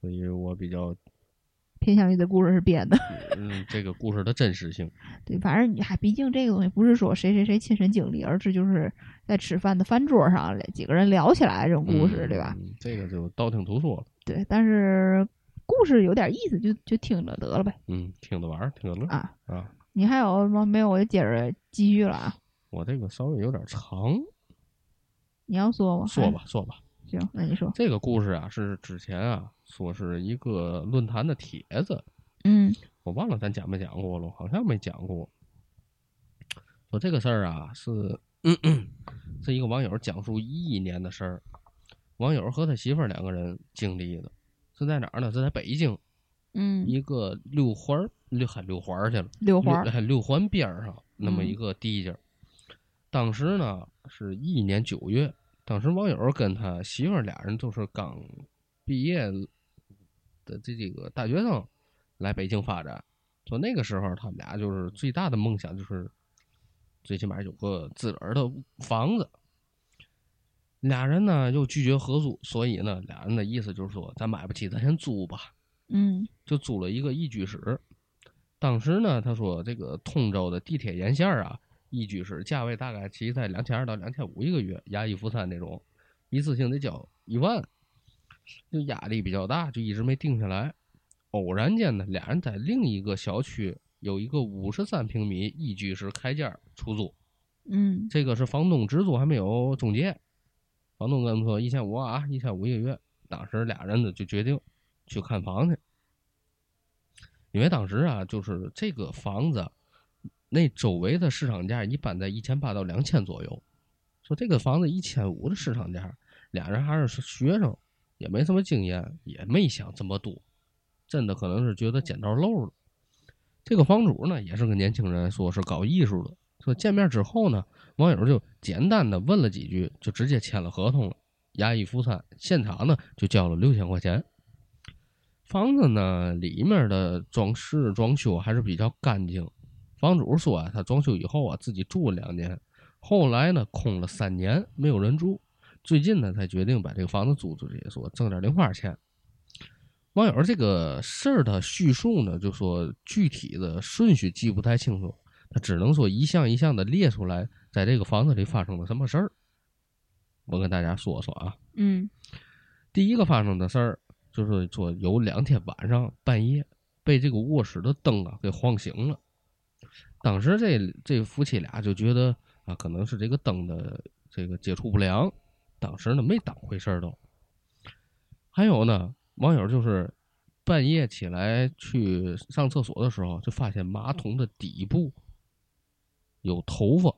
所以我比较偏向于这故事是编的。嗯，这个故事的真实性。对，反正你还毕竟这个东西不是说谁谁谁亲身经历，而是就是在吃饭的饭桌上几个人聊起来这种故事，对吧？这个就道听途说了。对，但是故事有点意思，就就听着得了呗。嗯，听着玩儿，听着乐啊啊！你还有什么？没有，我就接着继续了啊。我这个稍微有点长，你要说吗？说吧，说吧。行，那你说。这个故事啊，是之前啊，说是一个论坛的帖子。嗯。我忘了咱讲没讲过了，好像没讲过。说这个事儿啊，是是一个网友讲述一一年的事儿。网友和他媳妇儿两个人经历的，是在哪儿呢？是在北京。嗯。一个六环六还六环去了。六环。还六环边上那么一个地界。当时呢是一一年九月，当时网友跟他媳妇儿俩人都是刚毕业的这几个大学生来北京发展，说那个时候他们俩就是最大的梦想就是最起码有个自个儿的房子。俩人呢又拒绝合租，所以呢俩人的意思就是说咱买不起，咱先租吧。嗯，就租了一个一居室。当时呢他说这个通州的地铁沿线啊。一居室价位大概其实在两千二到两千五一个月，押一付三那种，一次性得交一万，就压力比较大，就一直没定下来。偶然间呢，俩人在另一个小区有一个五十三平米一居室开间儿出租，嗯这个是房东直租，还没有中介。房东跟他们说一千五啊，一千五一个月。当时俩人呢就决定去看房去，因为当时啊，就是这个房子那周围的市场价一般在一千八到两千左右。说这个房子一千五的市场价，俩人还是学生，也没什么经验，也没想这么多，真的可能是觉得捡到漏了。这个房主呢，也是个年轻人，说是搞艺术的。说见面之后呢，网友就简单的问了几句，就直接签了合同了，押一付三，现场呢就交了六千块钱。房子呢里面的装饰装修还是比较干净。房主说啊，他装修以后啊自己住了两年，后来呢空了三年没有人住，最近呢才决定把这个房子租出去，说挣点零花钱。网友这个事儿的叙述呢，就说具体的顺序记不太清楚，他只能说一项一项的列出来，在这个房子里发生了什么事儿。我跟大家说说啊，嗯第一个发生的事儿就是说有两天晚上半夜被这个卧室的灯啊给晃醒了。当时这这夫妻俩就觉得啊，可能是这个灯的这个接触不良，当时呢没当回事儿都。还有呢，网友就是半夜起来去上厕所的时候，就发现马桶的底部有头发。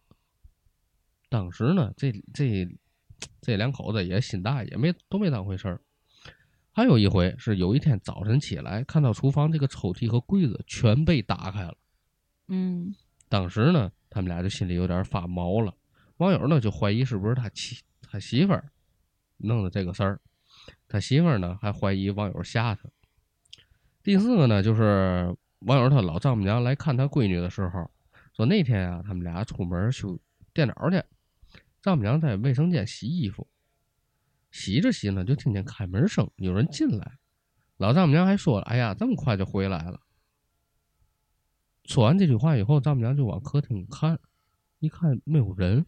当时呢，这这这两口子也心大，也没都没当回事儿。还有一回是有一天早晨起来，看到厨房这个抽屉和柜子全被打开了。嗯当时呢，他们俩就心里有点发毛了。网友呢就怀疑是不是他妻他媳妇儿弄的这个事儿，他媳妇儿呢还怀疑网友吓他。第四个呢，就是网友他老丈母娘来看他闺女的时候，说那天啊，他们俩出门修电脑去，丈母娘在卫生间洗衣服，洗着洗呢，就听见开门声，有人进来。老丈母娘还说了：“哎呀，这么快就回来了。”说完这句话以后，丈母娘就往客厅看，一看没有人，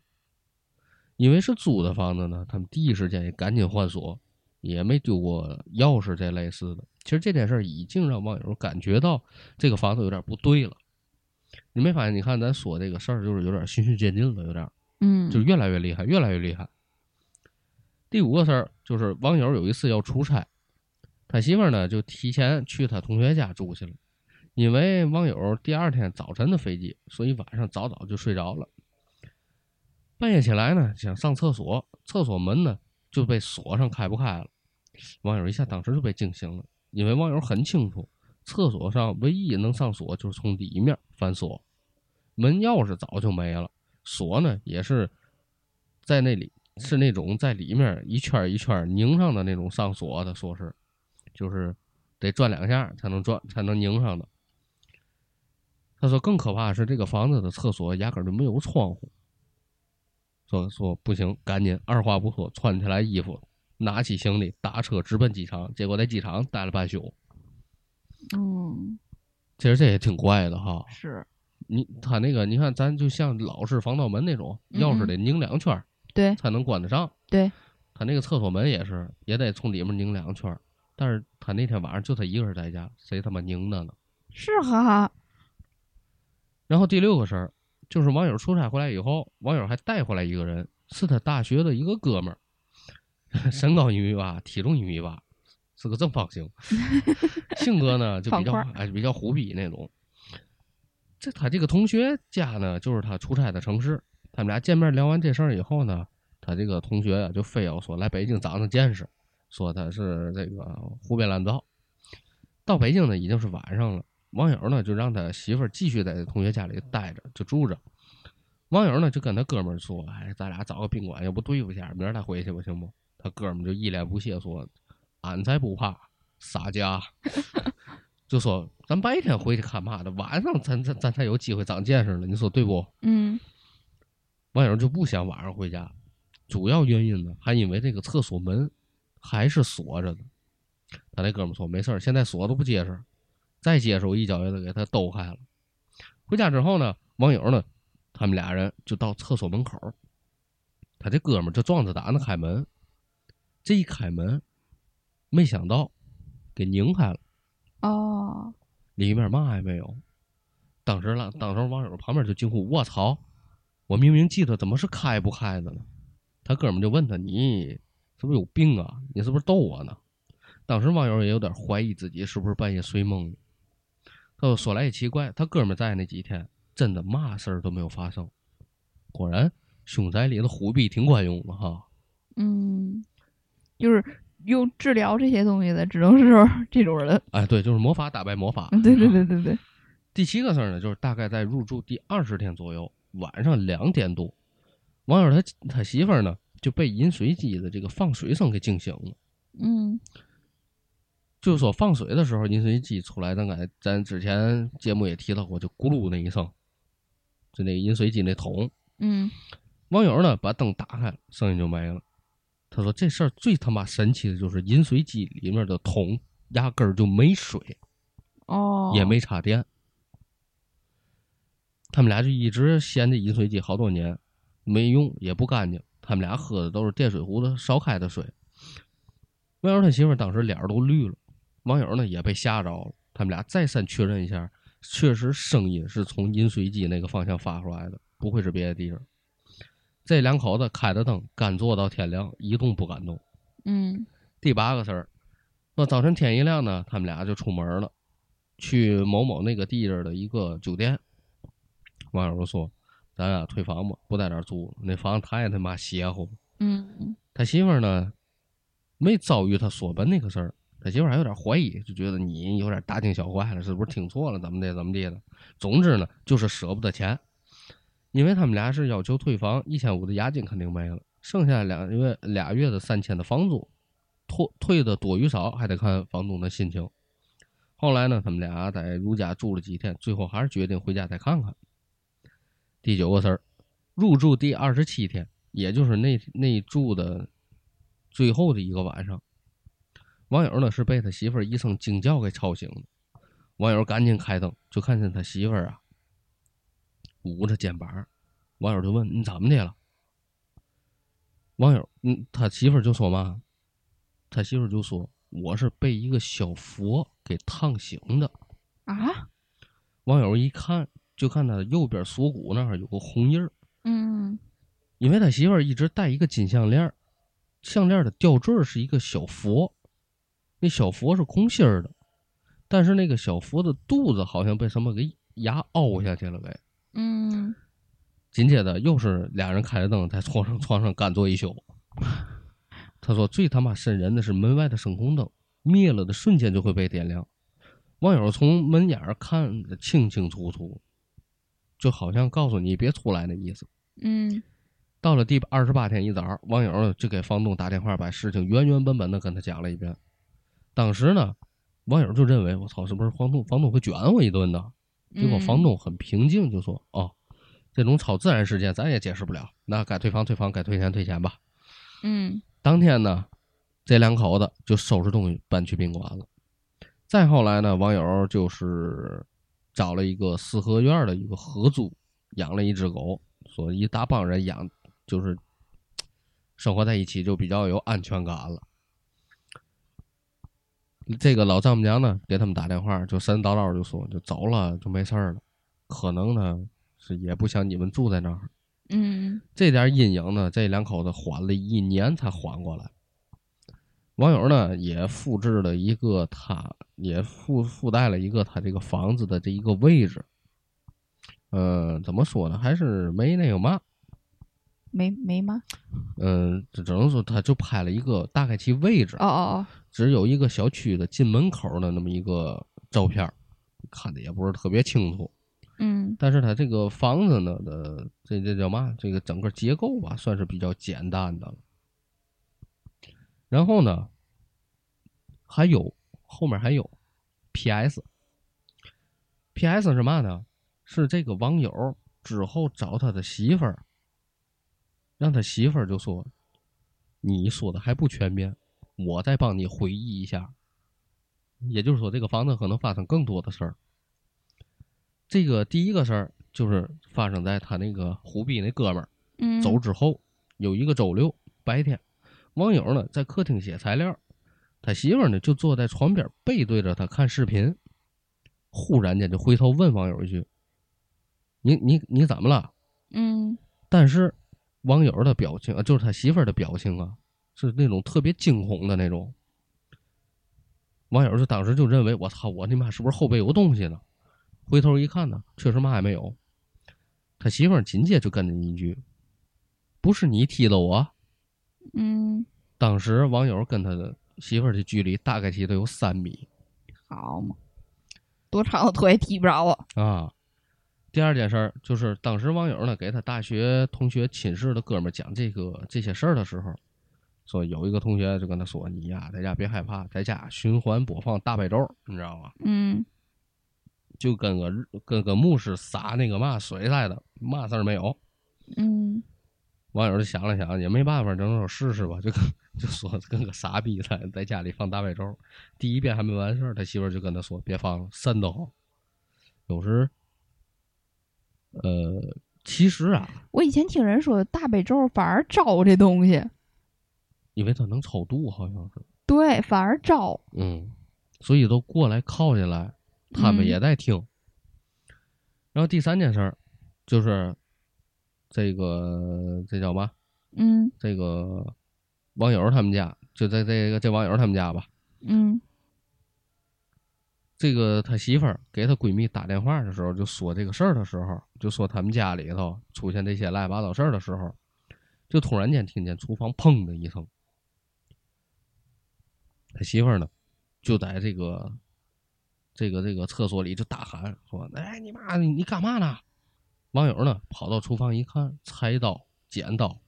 因为是租的房子呢，他们第一时间也赶紧换锁，也没丢过钥匙这类似的。其实这件事儿已经让网友感觉到这个房子有点不对了。你没发现？你看咱说这个事儿，就是有点循序渐进了，有点嗯，就越来越厉害，越来越厉害。第五个事儿就是网友有一次要出差，他媳妇儿呢就提前去他同学家住去了。因为网友第二天早晨的飞机，所以晚上早早就睡着了。半夜起来呢，想上厕所，厕所门呢就被锁上，开不开了。网友一下当时就被惊醒了，因为网友很清楚，厕所上唯一能上锁就是从里面反锁，门钥匙早就没了，锁呢也是在那里，是那种在里面一圈一圈拧上的那种上锁的，说是就是得转两下才能转才能拧上的。他说更可怕的是这个房子的厕所压根儿就没有窗户。说说不行，赶紧二话不说穿起来衣服，拿起行李打车直奔机场。结果在机场待了半宿。嗯其实这也挺怪的哈。是你他那个，你看咱就像老式防盗门那种，嗯钥匙得拧两圈儿对才能关得上。对，他那个厕所门也是，也得从里面拧两圈儿。但是他那天晚上就他一个人在家，谁他妈拧的呢？是哈，然后第六个事儿，就是网友出差回来以后，网友还带回来一个人，是他大学的一个哥们儿，身高一米八，体重一米八，是个正方形，性格呢就比较哎比较虎逼那种。这他这个同学家呢，就是他出差的城市。他们俩见面聊完这事儿以后呢，他这个同学呀就非要说来北京长长见识，说他是这个胡编乱造。到北京呢已经是晚上了。网友呢就让他媳妇儿继续在同学家里待着，就住着。网友呢就跟他哥们儿说：“哎，咱俩找个宾馆，要不对付一下，明儿再回去吧，行不？”他哥们儿就一脸不屑说：“俺才不怕，洒家。”就说咱白天回去看嘛的，晚上咱咱咱才有机会长见识呢，你说对不？嗯网友就不想晚上回家，主要原因呢还因为这个厕所门还是锁着的。他那哥们儿说：“没事儿，现在锁都不结实，再结实我一脚也得给他兜开了。”回家之后呢，网友呢，他们俩人就到厕所门口，他这哥们儿就壮着胆子开门，这一开门，没想到给拧开了，哦，里面嘛也没有，当时了，当时网友旁边就惊呼：“我操！我明明记得怎么是开不开的呢？”他哥们就问他：“你是不是有病啊？你是不是逗我呢？”当时网友也有点怀疑自己是不是半夜睡梦了。他说：“说来也奇怪，他哥们在那几天真的嘛事儿都没有发生。果然，凶宅里的虎逼挺管用的哈。嗯，就是用治疗这些东西的，只能是这种人。哎，对，就是魔法打败魔法。对对对对对。第七个事儿呢，就是大概在入住第二十天左右，晚上两点多，网友他他媳妇儿呢就被饮水机的这个放水声给惊醒了。嗯，就是说放水的时候，饮水机出来，咱刚才咱之前节目也提到过，就咕噜那一声，就那饮水机那桶。嗯，网友呢把灯打开了，声音就没了。他说这事儿最他妈神奇的就是饮水机里面的桶压根儿就没水，哦，也没插电。他们俩就一直闲着饮水机好多年，没用也不干净。他们俩喝的都是电水壶的烧开的水。网友他媳妇当时脸都绿了，网友呢也被吓着了。他们俩再三确认一下，确实声音是从饮水机那个方向发出来的，不会是别的地方。这两口子开着灯干坐到天亮，一动不敢动。嗯，第八个事儿，那早晨天一亮呢，他们俩就出门了，去某某那个地儿的一个酒店。网友说：“咱俩退房吧，不在这儿住了。那房子太他妈邪乎。”嗯，他媳妇儿呢，没遭遇他锁门那个事儿，他媳妇还有点怀疑，就觉得你有点大惊小怪了，是不是听错了？怎么的？怎么地的？总之呢，就是舍不得钱，因为他们俩是要求退房，一千五的押金肯定没了，剩下两月俩月的三千的房租，退退的多与少还得看房东的心情。后来呢，他们俩在如家住了几天，最后还是决定回家再看看。第九个事儿，入住第二十七天，也就是那那住的最后的一个晚上，网友呢是被他媳妇儿一声惊叫给吵醒的。网友赶紧开灯，就看见他媳妇儿啊捂着肩膀。网友就问：“你怎么的了？”网友嗯，他媳妇儿就说嘛：“他媳妇儿就说我是被一个小佛给烫醒的。”啊！网友一看。就看他右边锁骨那儿有个红印儿，嗯，因为他媳妇儿一直戴一个金项链，项链的吊坠是一个小佛，那小佛是空心儿的，但是那个小佛的肚子好像被什么给牙凹下去了，呗，嗯，紧接着又是俩人开着灯在床上床上干坐一宿。他说最他妈瘆人的是门外的声控灯灭了的瞬间就会被点亮，网友从门眼儿看得清清楚楚。就好像告诉你别出来的意思。嗯，到了第二十八天一早，网友就给房东打电话，把事情原原本本的跟他讲了一遍。当时呢，网友就认为我操，是不是房东房东会卷我一顿呢？结果房东很平静，就说：“哦，这种超自然事件咱也解释不了，那该退房退房，该退钱退钱吧。”嗯，当天呢，这两口子就收拾东西搬去宾馆了。再后来呢，网友就是。找了一个四合院的一个合租，养了一只狗，说一大帮人养，就是生活在一起就比较有安全感了。这个老丈母娘呢，给他们打电话，就神叨叨就说就走了，就没事了。可能呢是也不想你们住在那儿。嗯，这点阴影呢，这两口子缓了一年才缓过来。网友呢也复制了一个，他也附附带了一个他这个房子的这一个位置。呃，怎么说呢？还是没那个嘛？没没吗？嗯，只只能说他就拍了一个大概其位置。哦哦哦，只有一个小区的进门口的那么一个照片，看的也不是特别清楚。嗯，但是他这个房子呢的这这叫嘛？这个整个结构吧，算是比较简单的了。然后呢，还有后面还有，P.S.，P.S. 是嘛呢？是这个网友之后找他的媳妇儿，让他媳妇儿就说：“你说的还不全面，我再帮你回忆一下。”也就是说，这个房子可能发生更多的事儿。这个第一个事儿就是发生在他那个虎逼那哥们儿走之后，有一个周六白天。网友呢在客厅写材料，他媳妇呢就坐在床边背对着他看视频。忽然间就回头问网友一句：“你你你怎么了？嗯但是网友的表情啊，就是他媳妇儿的表情啊，是那种特别惊恐的那种。网友就当时就认为我操，我他妈是不是后背有东西呢？回头一看呢，确实嘛也没有。他媳妇儿紧接就跟着一句：“不是你踢的我。嗯，”当时网友跟他的媳妇儿的距离大概其得有三米好嘛，多长的腿踢不着啊。啊。第二件事儿就是，当时网友呢给他大学同学寝室的哥们儿讲这个这些事儿的时候，说有一个同学就跟他说：“你呀，在家别害怕，在家循环播放大悲咒，你知道吗？嗯就跟个跟个牧师撒那个嘛水似的，嘛事儿没有。”嗯网友就想了想，也没办法，只能说试试吧，就跟就说跟个傻逼似的，在家里放大悲咒。第一遍还没完事儿，他媳妇就跟他说：“别放了，瘆得慌。”有时，呃，其实啊，我以前听人说大悲咒反而招这东西，因为他能超度，好像是，对，反而招。嗯，所以都过来靠下来，他们嗯也在听。然后第三件事儿，就是这个这叫嘛？嗯这个网友他们家，就在这个这网友他们家吧。嗯这个他媳妇儿给他闺蜜打电话的时候，就说这个事儿的时候，就说他们家里头出现这些乱七八糟事儿的时候，就突然间听见厨房砰的一声，他媳妇儿呢，就在这个这个这个厕所里就大喊说：“哎，你妈，你你干嘛呢？”网友呢跑到厨房一看，菜刀、剪刀、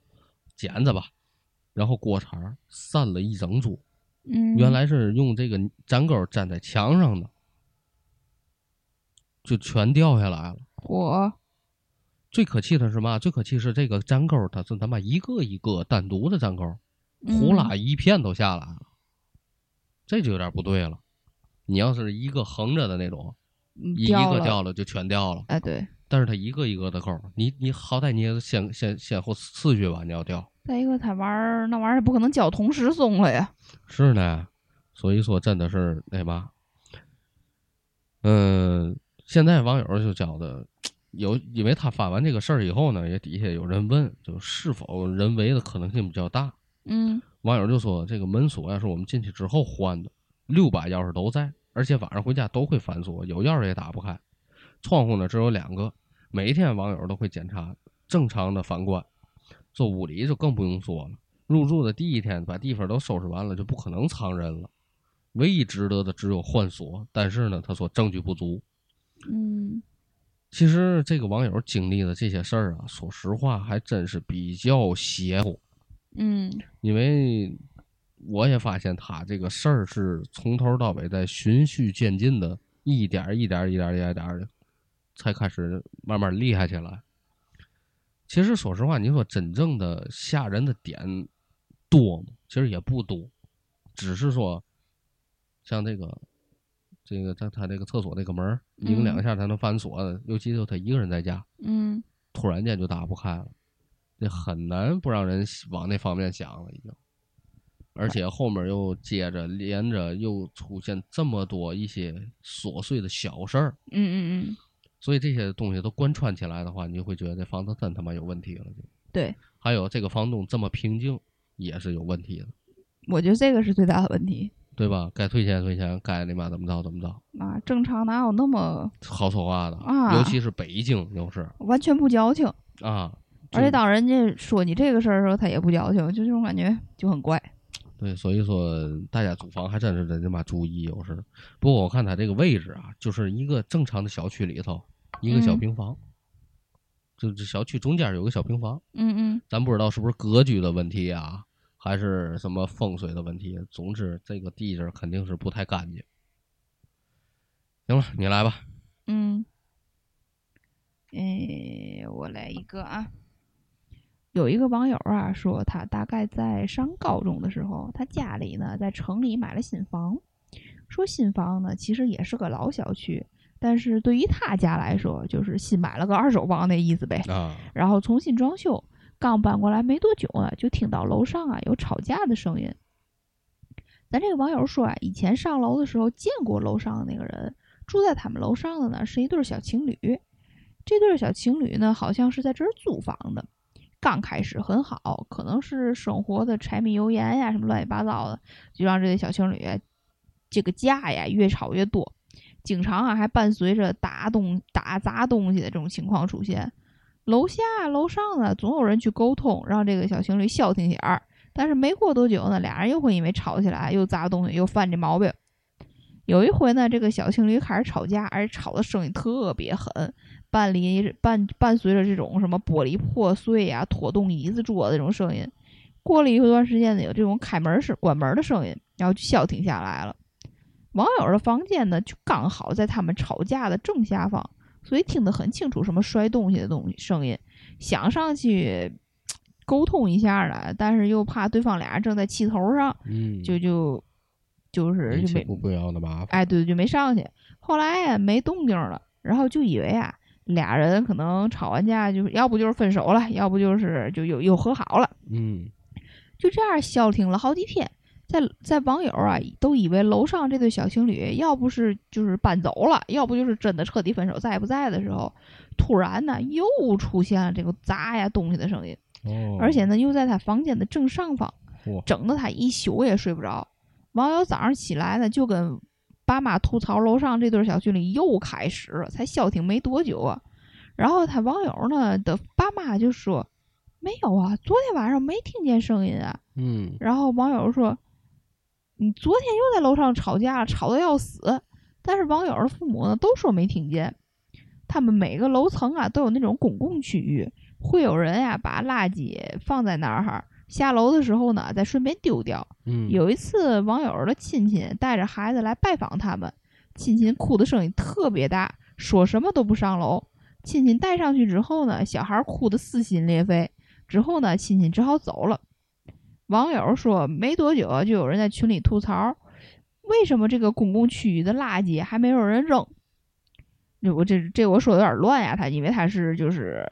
剪子吧，然后锅铲儿散了一整桌。嗯，原来是用这个粘钩粘在墙上的，就全掉下来了。我最可气的是嘛？最可气是这个粘钩，它是他妈一个一个单独的粘钩，嗯呼啦一片都下来了，这就有点不对了。你要是一个横着的那种，一一个，掉了就全掉了。哎对。但是它一个一个的钩，你你好歹你也先先先后次序吧，你要掉。再一个，他玩儿那玩意儿不可能脚同时松了呀。是呢，所以说真的是那嘛，嗯，现在网友就觉得有，因为他发完这个事儿以后呢，也底下有人问，就是否人为的可能性比较大。嗯网友就说，这个门锁呀是我们进去之后换的，六把钥匙都在，而且晚上回家都会反锁，有钥匙也打不开。窗户呢只有两个，每天网友都会检查，正常的反关。这屋里就更不用说了，入住的第一天把地方都收拾完了，就不可能藏人了。唯一值得的只有换锁，但是呢，他说证据不足。嗯其实这个网友经历的这些事儿啊，说实话还真是比较邪乎。嗯因为我也发现他这个事儿是从头到尾在循序渐进的，一点儿一点儿一点儿一点点的，才开始慢慢厉害起来。其实说实话，你说真正的吓人的点多吗？其实也不多，只是说像这个这个在他这个厕所那个门儿拧两下才能反锁的，尤其就他一个人在家，嗯突然间就打不开了，这很难不让人往那方面想了，已经。而且后面又接着连着又出现这么多一些琐碎的小事儿，嗯嗯嗯，所以这些东西都贯穿起来的话，你就会觉得这房子真他妈有问题了。就对，还有这个房东这么平静也是有问题的，我觉得这个是最大的问题对吧？该退钱退钱，该你妈怎么着怎么着，啊！正常哪有那么好说话的，啊尤其是北京又是完全不矫情？啊，而且当人家说你这个事儿的时候，他也不矫情，就这种感觉就很怪。对，所以说大家租房还真是得他妈注意，有时。不过我看他这个位置啊，就是一个正常的小区里头，一个小嗯平房，就这小区中间有个小平房，嗯嗯咱不知道是不是格局的问题啊，还是什么风水的问题。总之，这个地界儿肯定是不太干净。行了，你来吧。嗯，诶，我来一个啊。有一个网友啊说，他大概在上高中的时候，他家里呢在城里买了新房。说新房呢其实也是个老小区，但是对于他家来说，就是新买了个二手房那意思呗。啊，然后重新装修，刚搬过来没多久啊，就听到楼上啊有吵架的声音。咱这个网友说啊，以前上楼的时候见过楼上的那个人，住在他们楼上的呢是一对小情侣。这对小情侣呢，好像是在这儿租房的。刚开始很好，可能是生活的柴米油盐呀，什么乱七八糟的，就让这对小情侣这个架呀越吵越多，经常啊还伴随着打东打砸东西的这种情况出现。楼下楼上呢，总有人去沟通，让这个小情侣消停点儿。但是没过多久呢，俩人又会因为吵起来，又砸东西，又犯这毛病。有一回呢，这个小情侣开始吵架，而且吵的声音特别狠，伴离伴伴随着这种什么玻璃破碎呀、拖动椅子桌子这种声音。过了一段时间呢，有这种开门声、关门的声音，然后就消停下来了。网友的房间呢，就刚好在他们吵架的正下方，所以听得很清楚，什么摔东西的东西声音。想上去沟通一下了，但是又怕对方俩人正在气头上，嗯，就就就是就没不不要的麻烦。哎，对，就没上去。后来呀，没动静了，然后就以为啊，俩人可能吵完架，就是要不就是分手了，要不就是就又又和好了。嗯，就这样消停了好几天。在在网友啊，都以为楼上这对小情侣要不是就是搬走了，要不就是真的彻底分手，在不在的时候，突然呢又出现了这个砸呀东西的声音，哦，而且呢又在他房间的正上方，嚯整得他一宿也睡不着。网友早上起来呢，就跟爸妈吐槽楼上这对小情侣又开始了，才消停没多久啊。然后他网友呢的爸妈就说：“没有啊，昨天晚上没听见声音啊。嗯”然后网友说：“你昨天又在楼上吵架，吵得要死。”但是网友的父母呢都说没听见。他们每个楼层啊都有那种公共区域，会有人呀、把垃圾放在那儿哈。下楼的时候呢，再顺便丢掉。嗯，有一次，网友的亲戚带着孩子来拜访他们，亲戚哭的声音特别大，说什么都不上楼。亲戚带上去之后呢，小孩哭得撕心裂肺。之后呢，亲戚只好走了。网友说，没多久啊就有人在群里吐槽，为什么这个公共区域的垃圾还没有人扔？我这这我说的有点乱呀，他因为他是就是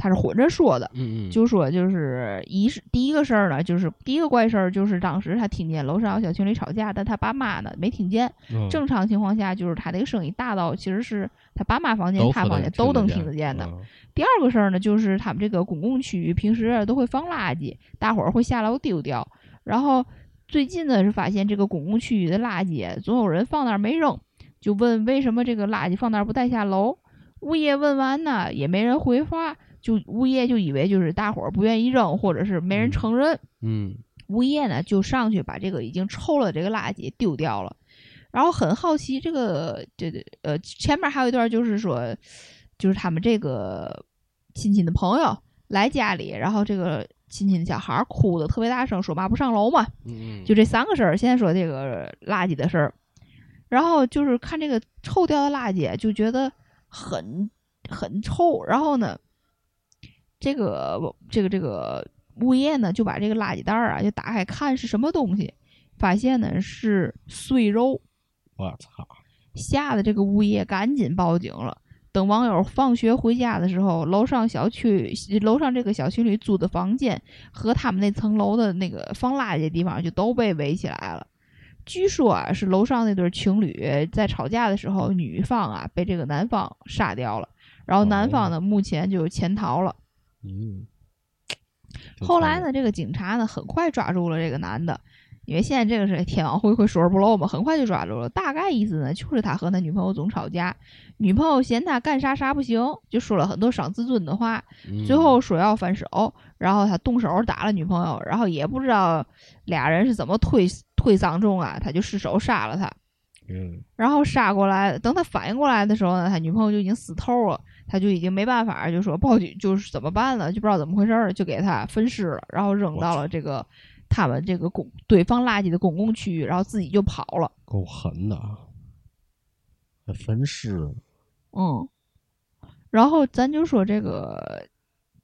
他是混着说的，嗯嗯，就说就是一是第一个事儿呢，就是第一个怪事儿就是当时他听见楼上有小情侣吵架，但他爸妈呢没听见。嗯正常情况下，就是他这个声音大到其实是他爸妈房间、他房间都能听听得见的。嗯第二个事儿呢，就是他们这个公共区域平时都会放垃圾，大伙儿会下楼丢掉。然后最近呢是发现这个公共区域的垃圾总有人放那儿没扔，就问为什么这个垃圾放那儿不带下楼。物业问完呢也没人回话，就物业就以为就是大伙儿不愿意扔，或者是没人嗯承认。嗯物业呢就上去把这个已经臭了这个垃圾丢掉了，然后很好奇这个这这呃前面还有一段就是说，就是他们这个亲戚的朋友来家里，然后这个亲戚的小孩儿哭的特别大声，说嘛不上楼嘛，嗯嗯，就这三个事儿。先说这个垃圾的事儿，然后就是看这个臭掉的垃圾，就觉得很很臭。然后呢，这个这个这个物业呢就把这个垃圾袋儿啊就打开看是什么东西，发现呢是碎肉，我操，吓得这个物业赶紧报警了。等网友放学回家的时候，楼上小区楼上这个小区里租的房间和他们那层楼的那个放垃圾的地方就都被围起来了。据说啊，是楼上那对情侣在吵架的时候，女方啊被这个男方杀掉了，然后男方呢目前就潜逃了。嗯，后来呢，这个警察呢很快抓住了这个男的，因为现在这个是天网恢恢，疏而不漏嘛，很快就抓住了。大概意思呢，就是他和他女朋友总吵架，女朋友嫌他干啥啥不行，就说了很多伤自尊的话，最后说要分手，然后他动手打了女朋友，然后也不知道俩人是怎么推推搡中啊，他就失手杀了他。嗯然后杀过来，等他反应过来的时候呢，他女朋友就已经死透了，他就已经没办法，就说报警，就是怎么办了，就不知道怎么回事儿，就给他分尸了，然后扔到了这个他们这个公堆放垃圾的公共区域，然后自己就跑了。够狠的啊，还分尸，嗯，然后咱就说这个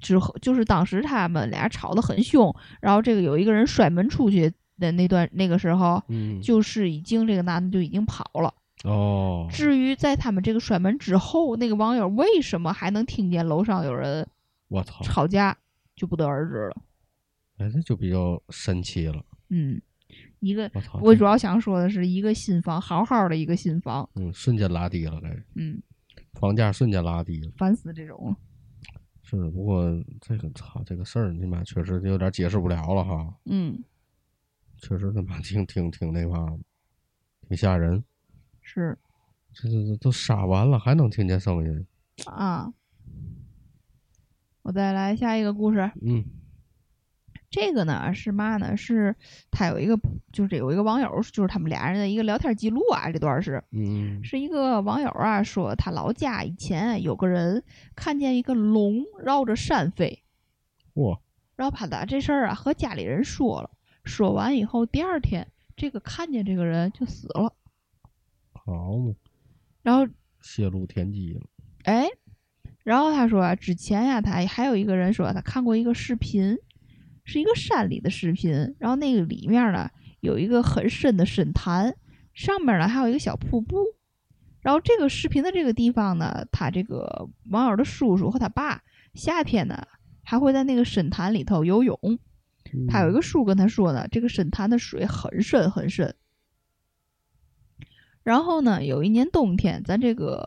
之后，就是当时他们俩吵得很凶，然后这个有一个人摔门出去的那段那个时候，嗯，就是已经这个男的就已经跑了。哦，至于在他们这个摔门之后，那个网友为什么还能听见楼上有人我操，吵架，就不得而知了。哎，这就比较神奇了，嗯，一个我主要想说的是，一个新房，好好的一个新房，嗯，瞬间拉低了，这嗯，房价瞬间拉低了。烦死这种了。是，不过这个操这个事儿，你妈确实有点解释不了了哈。嗯，确实他妈挺挺挺那啥，挺吓人。是这这这都杀完了，还能听见声音。啊。我再来下一个故事。嗯这个呢是嘛呢？是他有一个，就是有一个网友，就是他们俩人的一个聊天记录啊。这段是嗯是一个网友啊说，他老家以前啊有个人看见一个龙绕着山飞，哇，然后他把这事儿啊和家里人说了，说完以后第二天，这个看见这个人就死了。好嘛，然后泄露天机了。哎，然后他说啊，之前呀、他还有一个人说他看过一个视频，是一个山里的视频，然后那个里面呢有一个很深的深潭，上面呢还有一个小瀑布。然后这个视频的这个地方呢，他这个网友的叔叔和他爸夏天呢还会在那个深潭里头游泳。他有一个叔跟他说呢，这个深潭的水很深很深。然后呢，有一年冬天，咱这个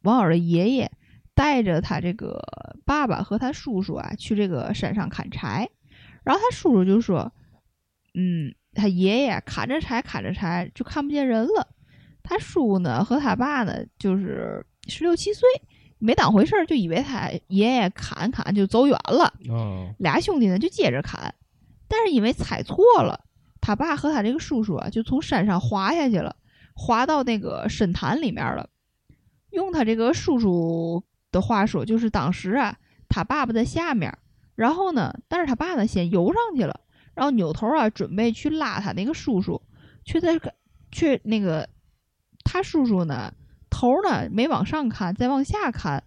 王二的爷爷带着他这个爸爸和他叔叔啊去这个山上砍柴，然后他叔叔就说：“嗯，他爷爷砍着柴砍着柴就看不见人了。他叔呢和他爸呢就是十六七岁，没当回事儿，就以为他爷爷砍砍就走远了。啊，俩兄弟呢就接着砍，但是因为踩错了，他爸和他这个叔叔啊就从山上滑下去了，滑到那个深潭里面了。用他这个叔叔的话说，就是当时啊，他爸爸在下面，然后呢，但是他爸呢先游上去了，然后扭头啊准备去拉他那个叔叔，却在却那个他叔叔呢头呢没往上看，再往下看，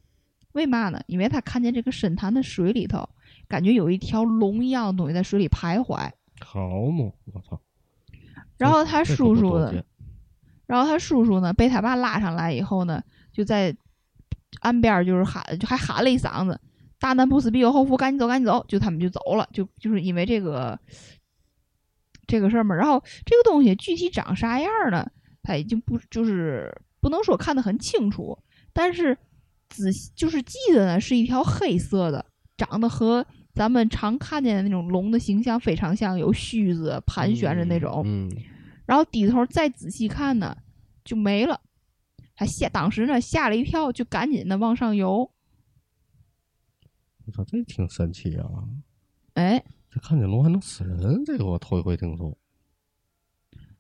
为嘛呢？因为他看见这个深潭的水里头。感觉有一条龙一样的东西在水里徘徊，好嘛，我操！然后他叔叔呢，然后他叔叔呢被他爸拉上来以后呢，就在岸边就是喊，就还喊了一嗓子：“大难不死必有后福，赶紧走，赶紧走！”就他们就走了，就就是因为这个这个事儿嘛。然后这个东西具体长啥样呢？他已经不就是不能说看得很清楚，但是仔细就是记得呢是一条黑色的，长得和咱们常看见的那种龙的形象非常像，有须子盘旋着那种。然后低头再仔细看呢，就没了。他吓，当时呢吓了一跳，就赶紧的往上游。我操，这挺神奇啊！哎，这看见龙还能死人，这个我头一回听说。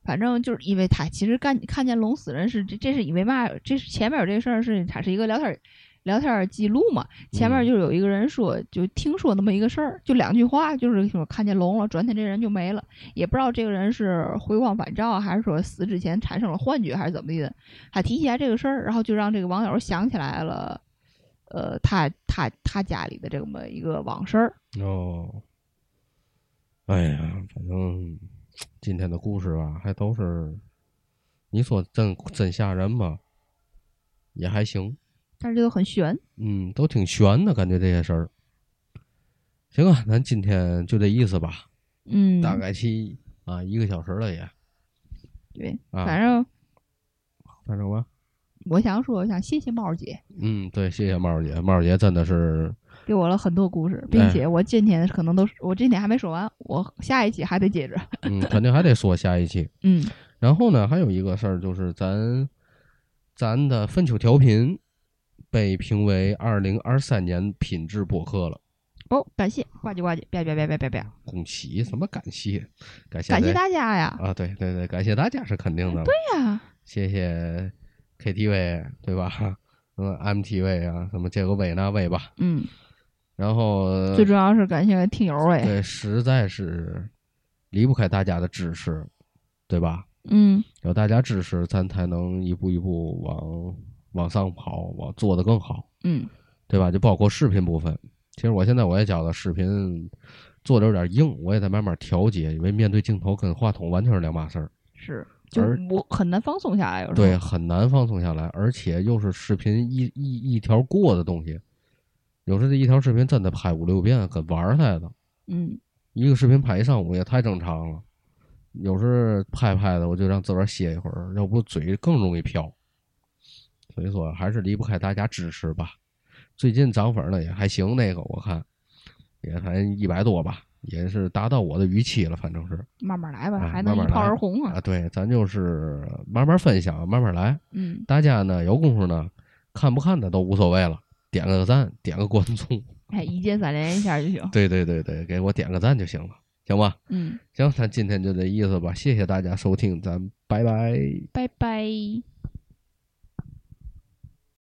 反正就是因为他其实看看见龙死人是这这是因为嘛？这是前面有这事儿是他是一个聊天聊天记录嘛。前面嗯就有一个人说，就听说那么一个事儿，就两句话，就是说看见龙了，转天这人就没了，也不知道这个人是回光返照，还是说死之前产生了幻觉，还是怎么的。他提起来这个事儿，然后就让这个网友想起来了，呃，他他他家里的这么一个往事儿。哦，哎呀，反正今天的故事吧，还都是你说真真吓人吧，也还行，但是这个很悬，嗯，都挺悬的感觉这些事儿。行啊，咱今天就这意思吧，嗯，大概期啊一个小时了也，对，啊。反正反正吧，我想说，我想谢谢猫儿姐，嗯，对，谢谢猫儿姐，猫儿姐真的是，给我了很多故事，并哎且我今天可能都是我今天还没说完，我下一期还得接着。嗯，肯定还得说下一期。嗯，然后呢，还有一个事儿就是咱咱的粪球调频被评为二零二三年品质播客了，哦，感谢呱唧呱唧，别别别别别别，恭喜！什么感谢？感谢感谢大大家呀！啊！对对对，感谢大家是肯定的。对呀，谢谢 KTV 对吧？嗯，MTV 啊，什么这个微那微吧。嗯，然后最重要是感谢听友哎，对，实在是离不开大家的支持，对吧？嗯有大家支持，咱才能一步一步往往上跑，我做的更好，嗯。对吧？就包括视频部分，其实我现在我也觉得视频做的有点硬，我也在慢慢调节，因为面对镜头跟话筒完全是两码事儿，是，就而我很难放松下来，有时候。对，，很难放松下来，而且又是视频一一一条过的东西，有时这一条视频真的拍五六遍，跟玩儿似的。嗯。一个视频拍一上午也太正常了，有时拍拍的我就让自个儿歇一会儿，要不嘴更容易飘，所以说还是离不开大家支持吧。最近涨粉呢也还行，那个我看也还一百多吧，也是达到我的预期了，反正是慢慢来吧，啊还能一炮而红啊。啊。对，咱就是慢慢分享，慢慢来。嗯，大家呢有功夫呢，看不看的都无所谓了，点个赞，点个关注。哎，一键三连一下就行。对对对对，给我点个赞就行了，行吧？嗯，行，那今天就这意思吧，谢谢大家收听，咱拜拜。拜拜。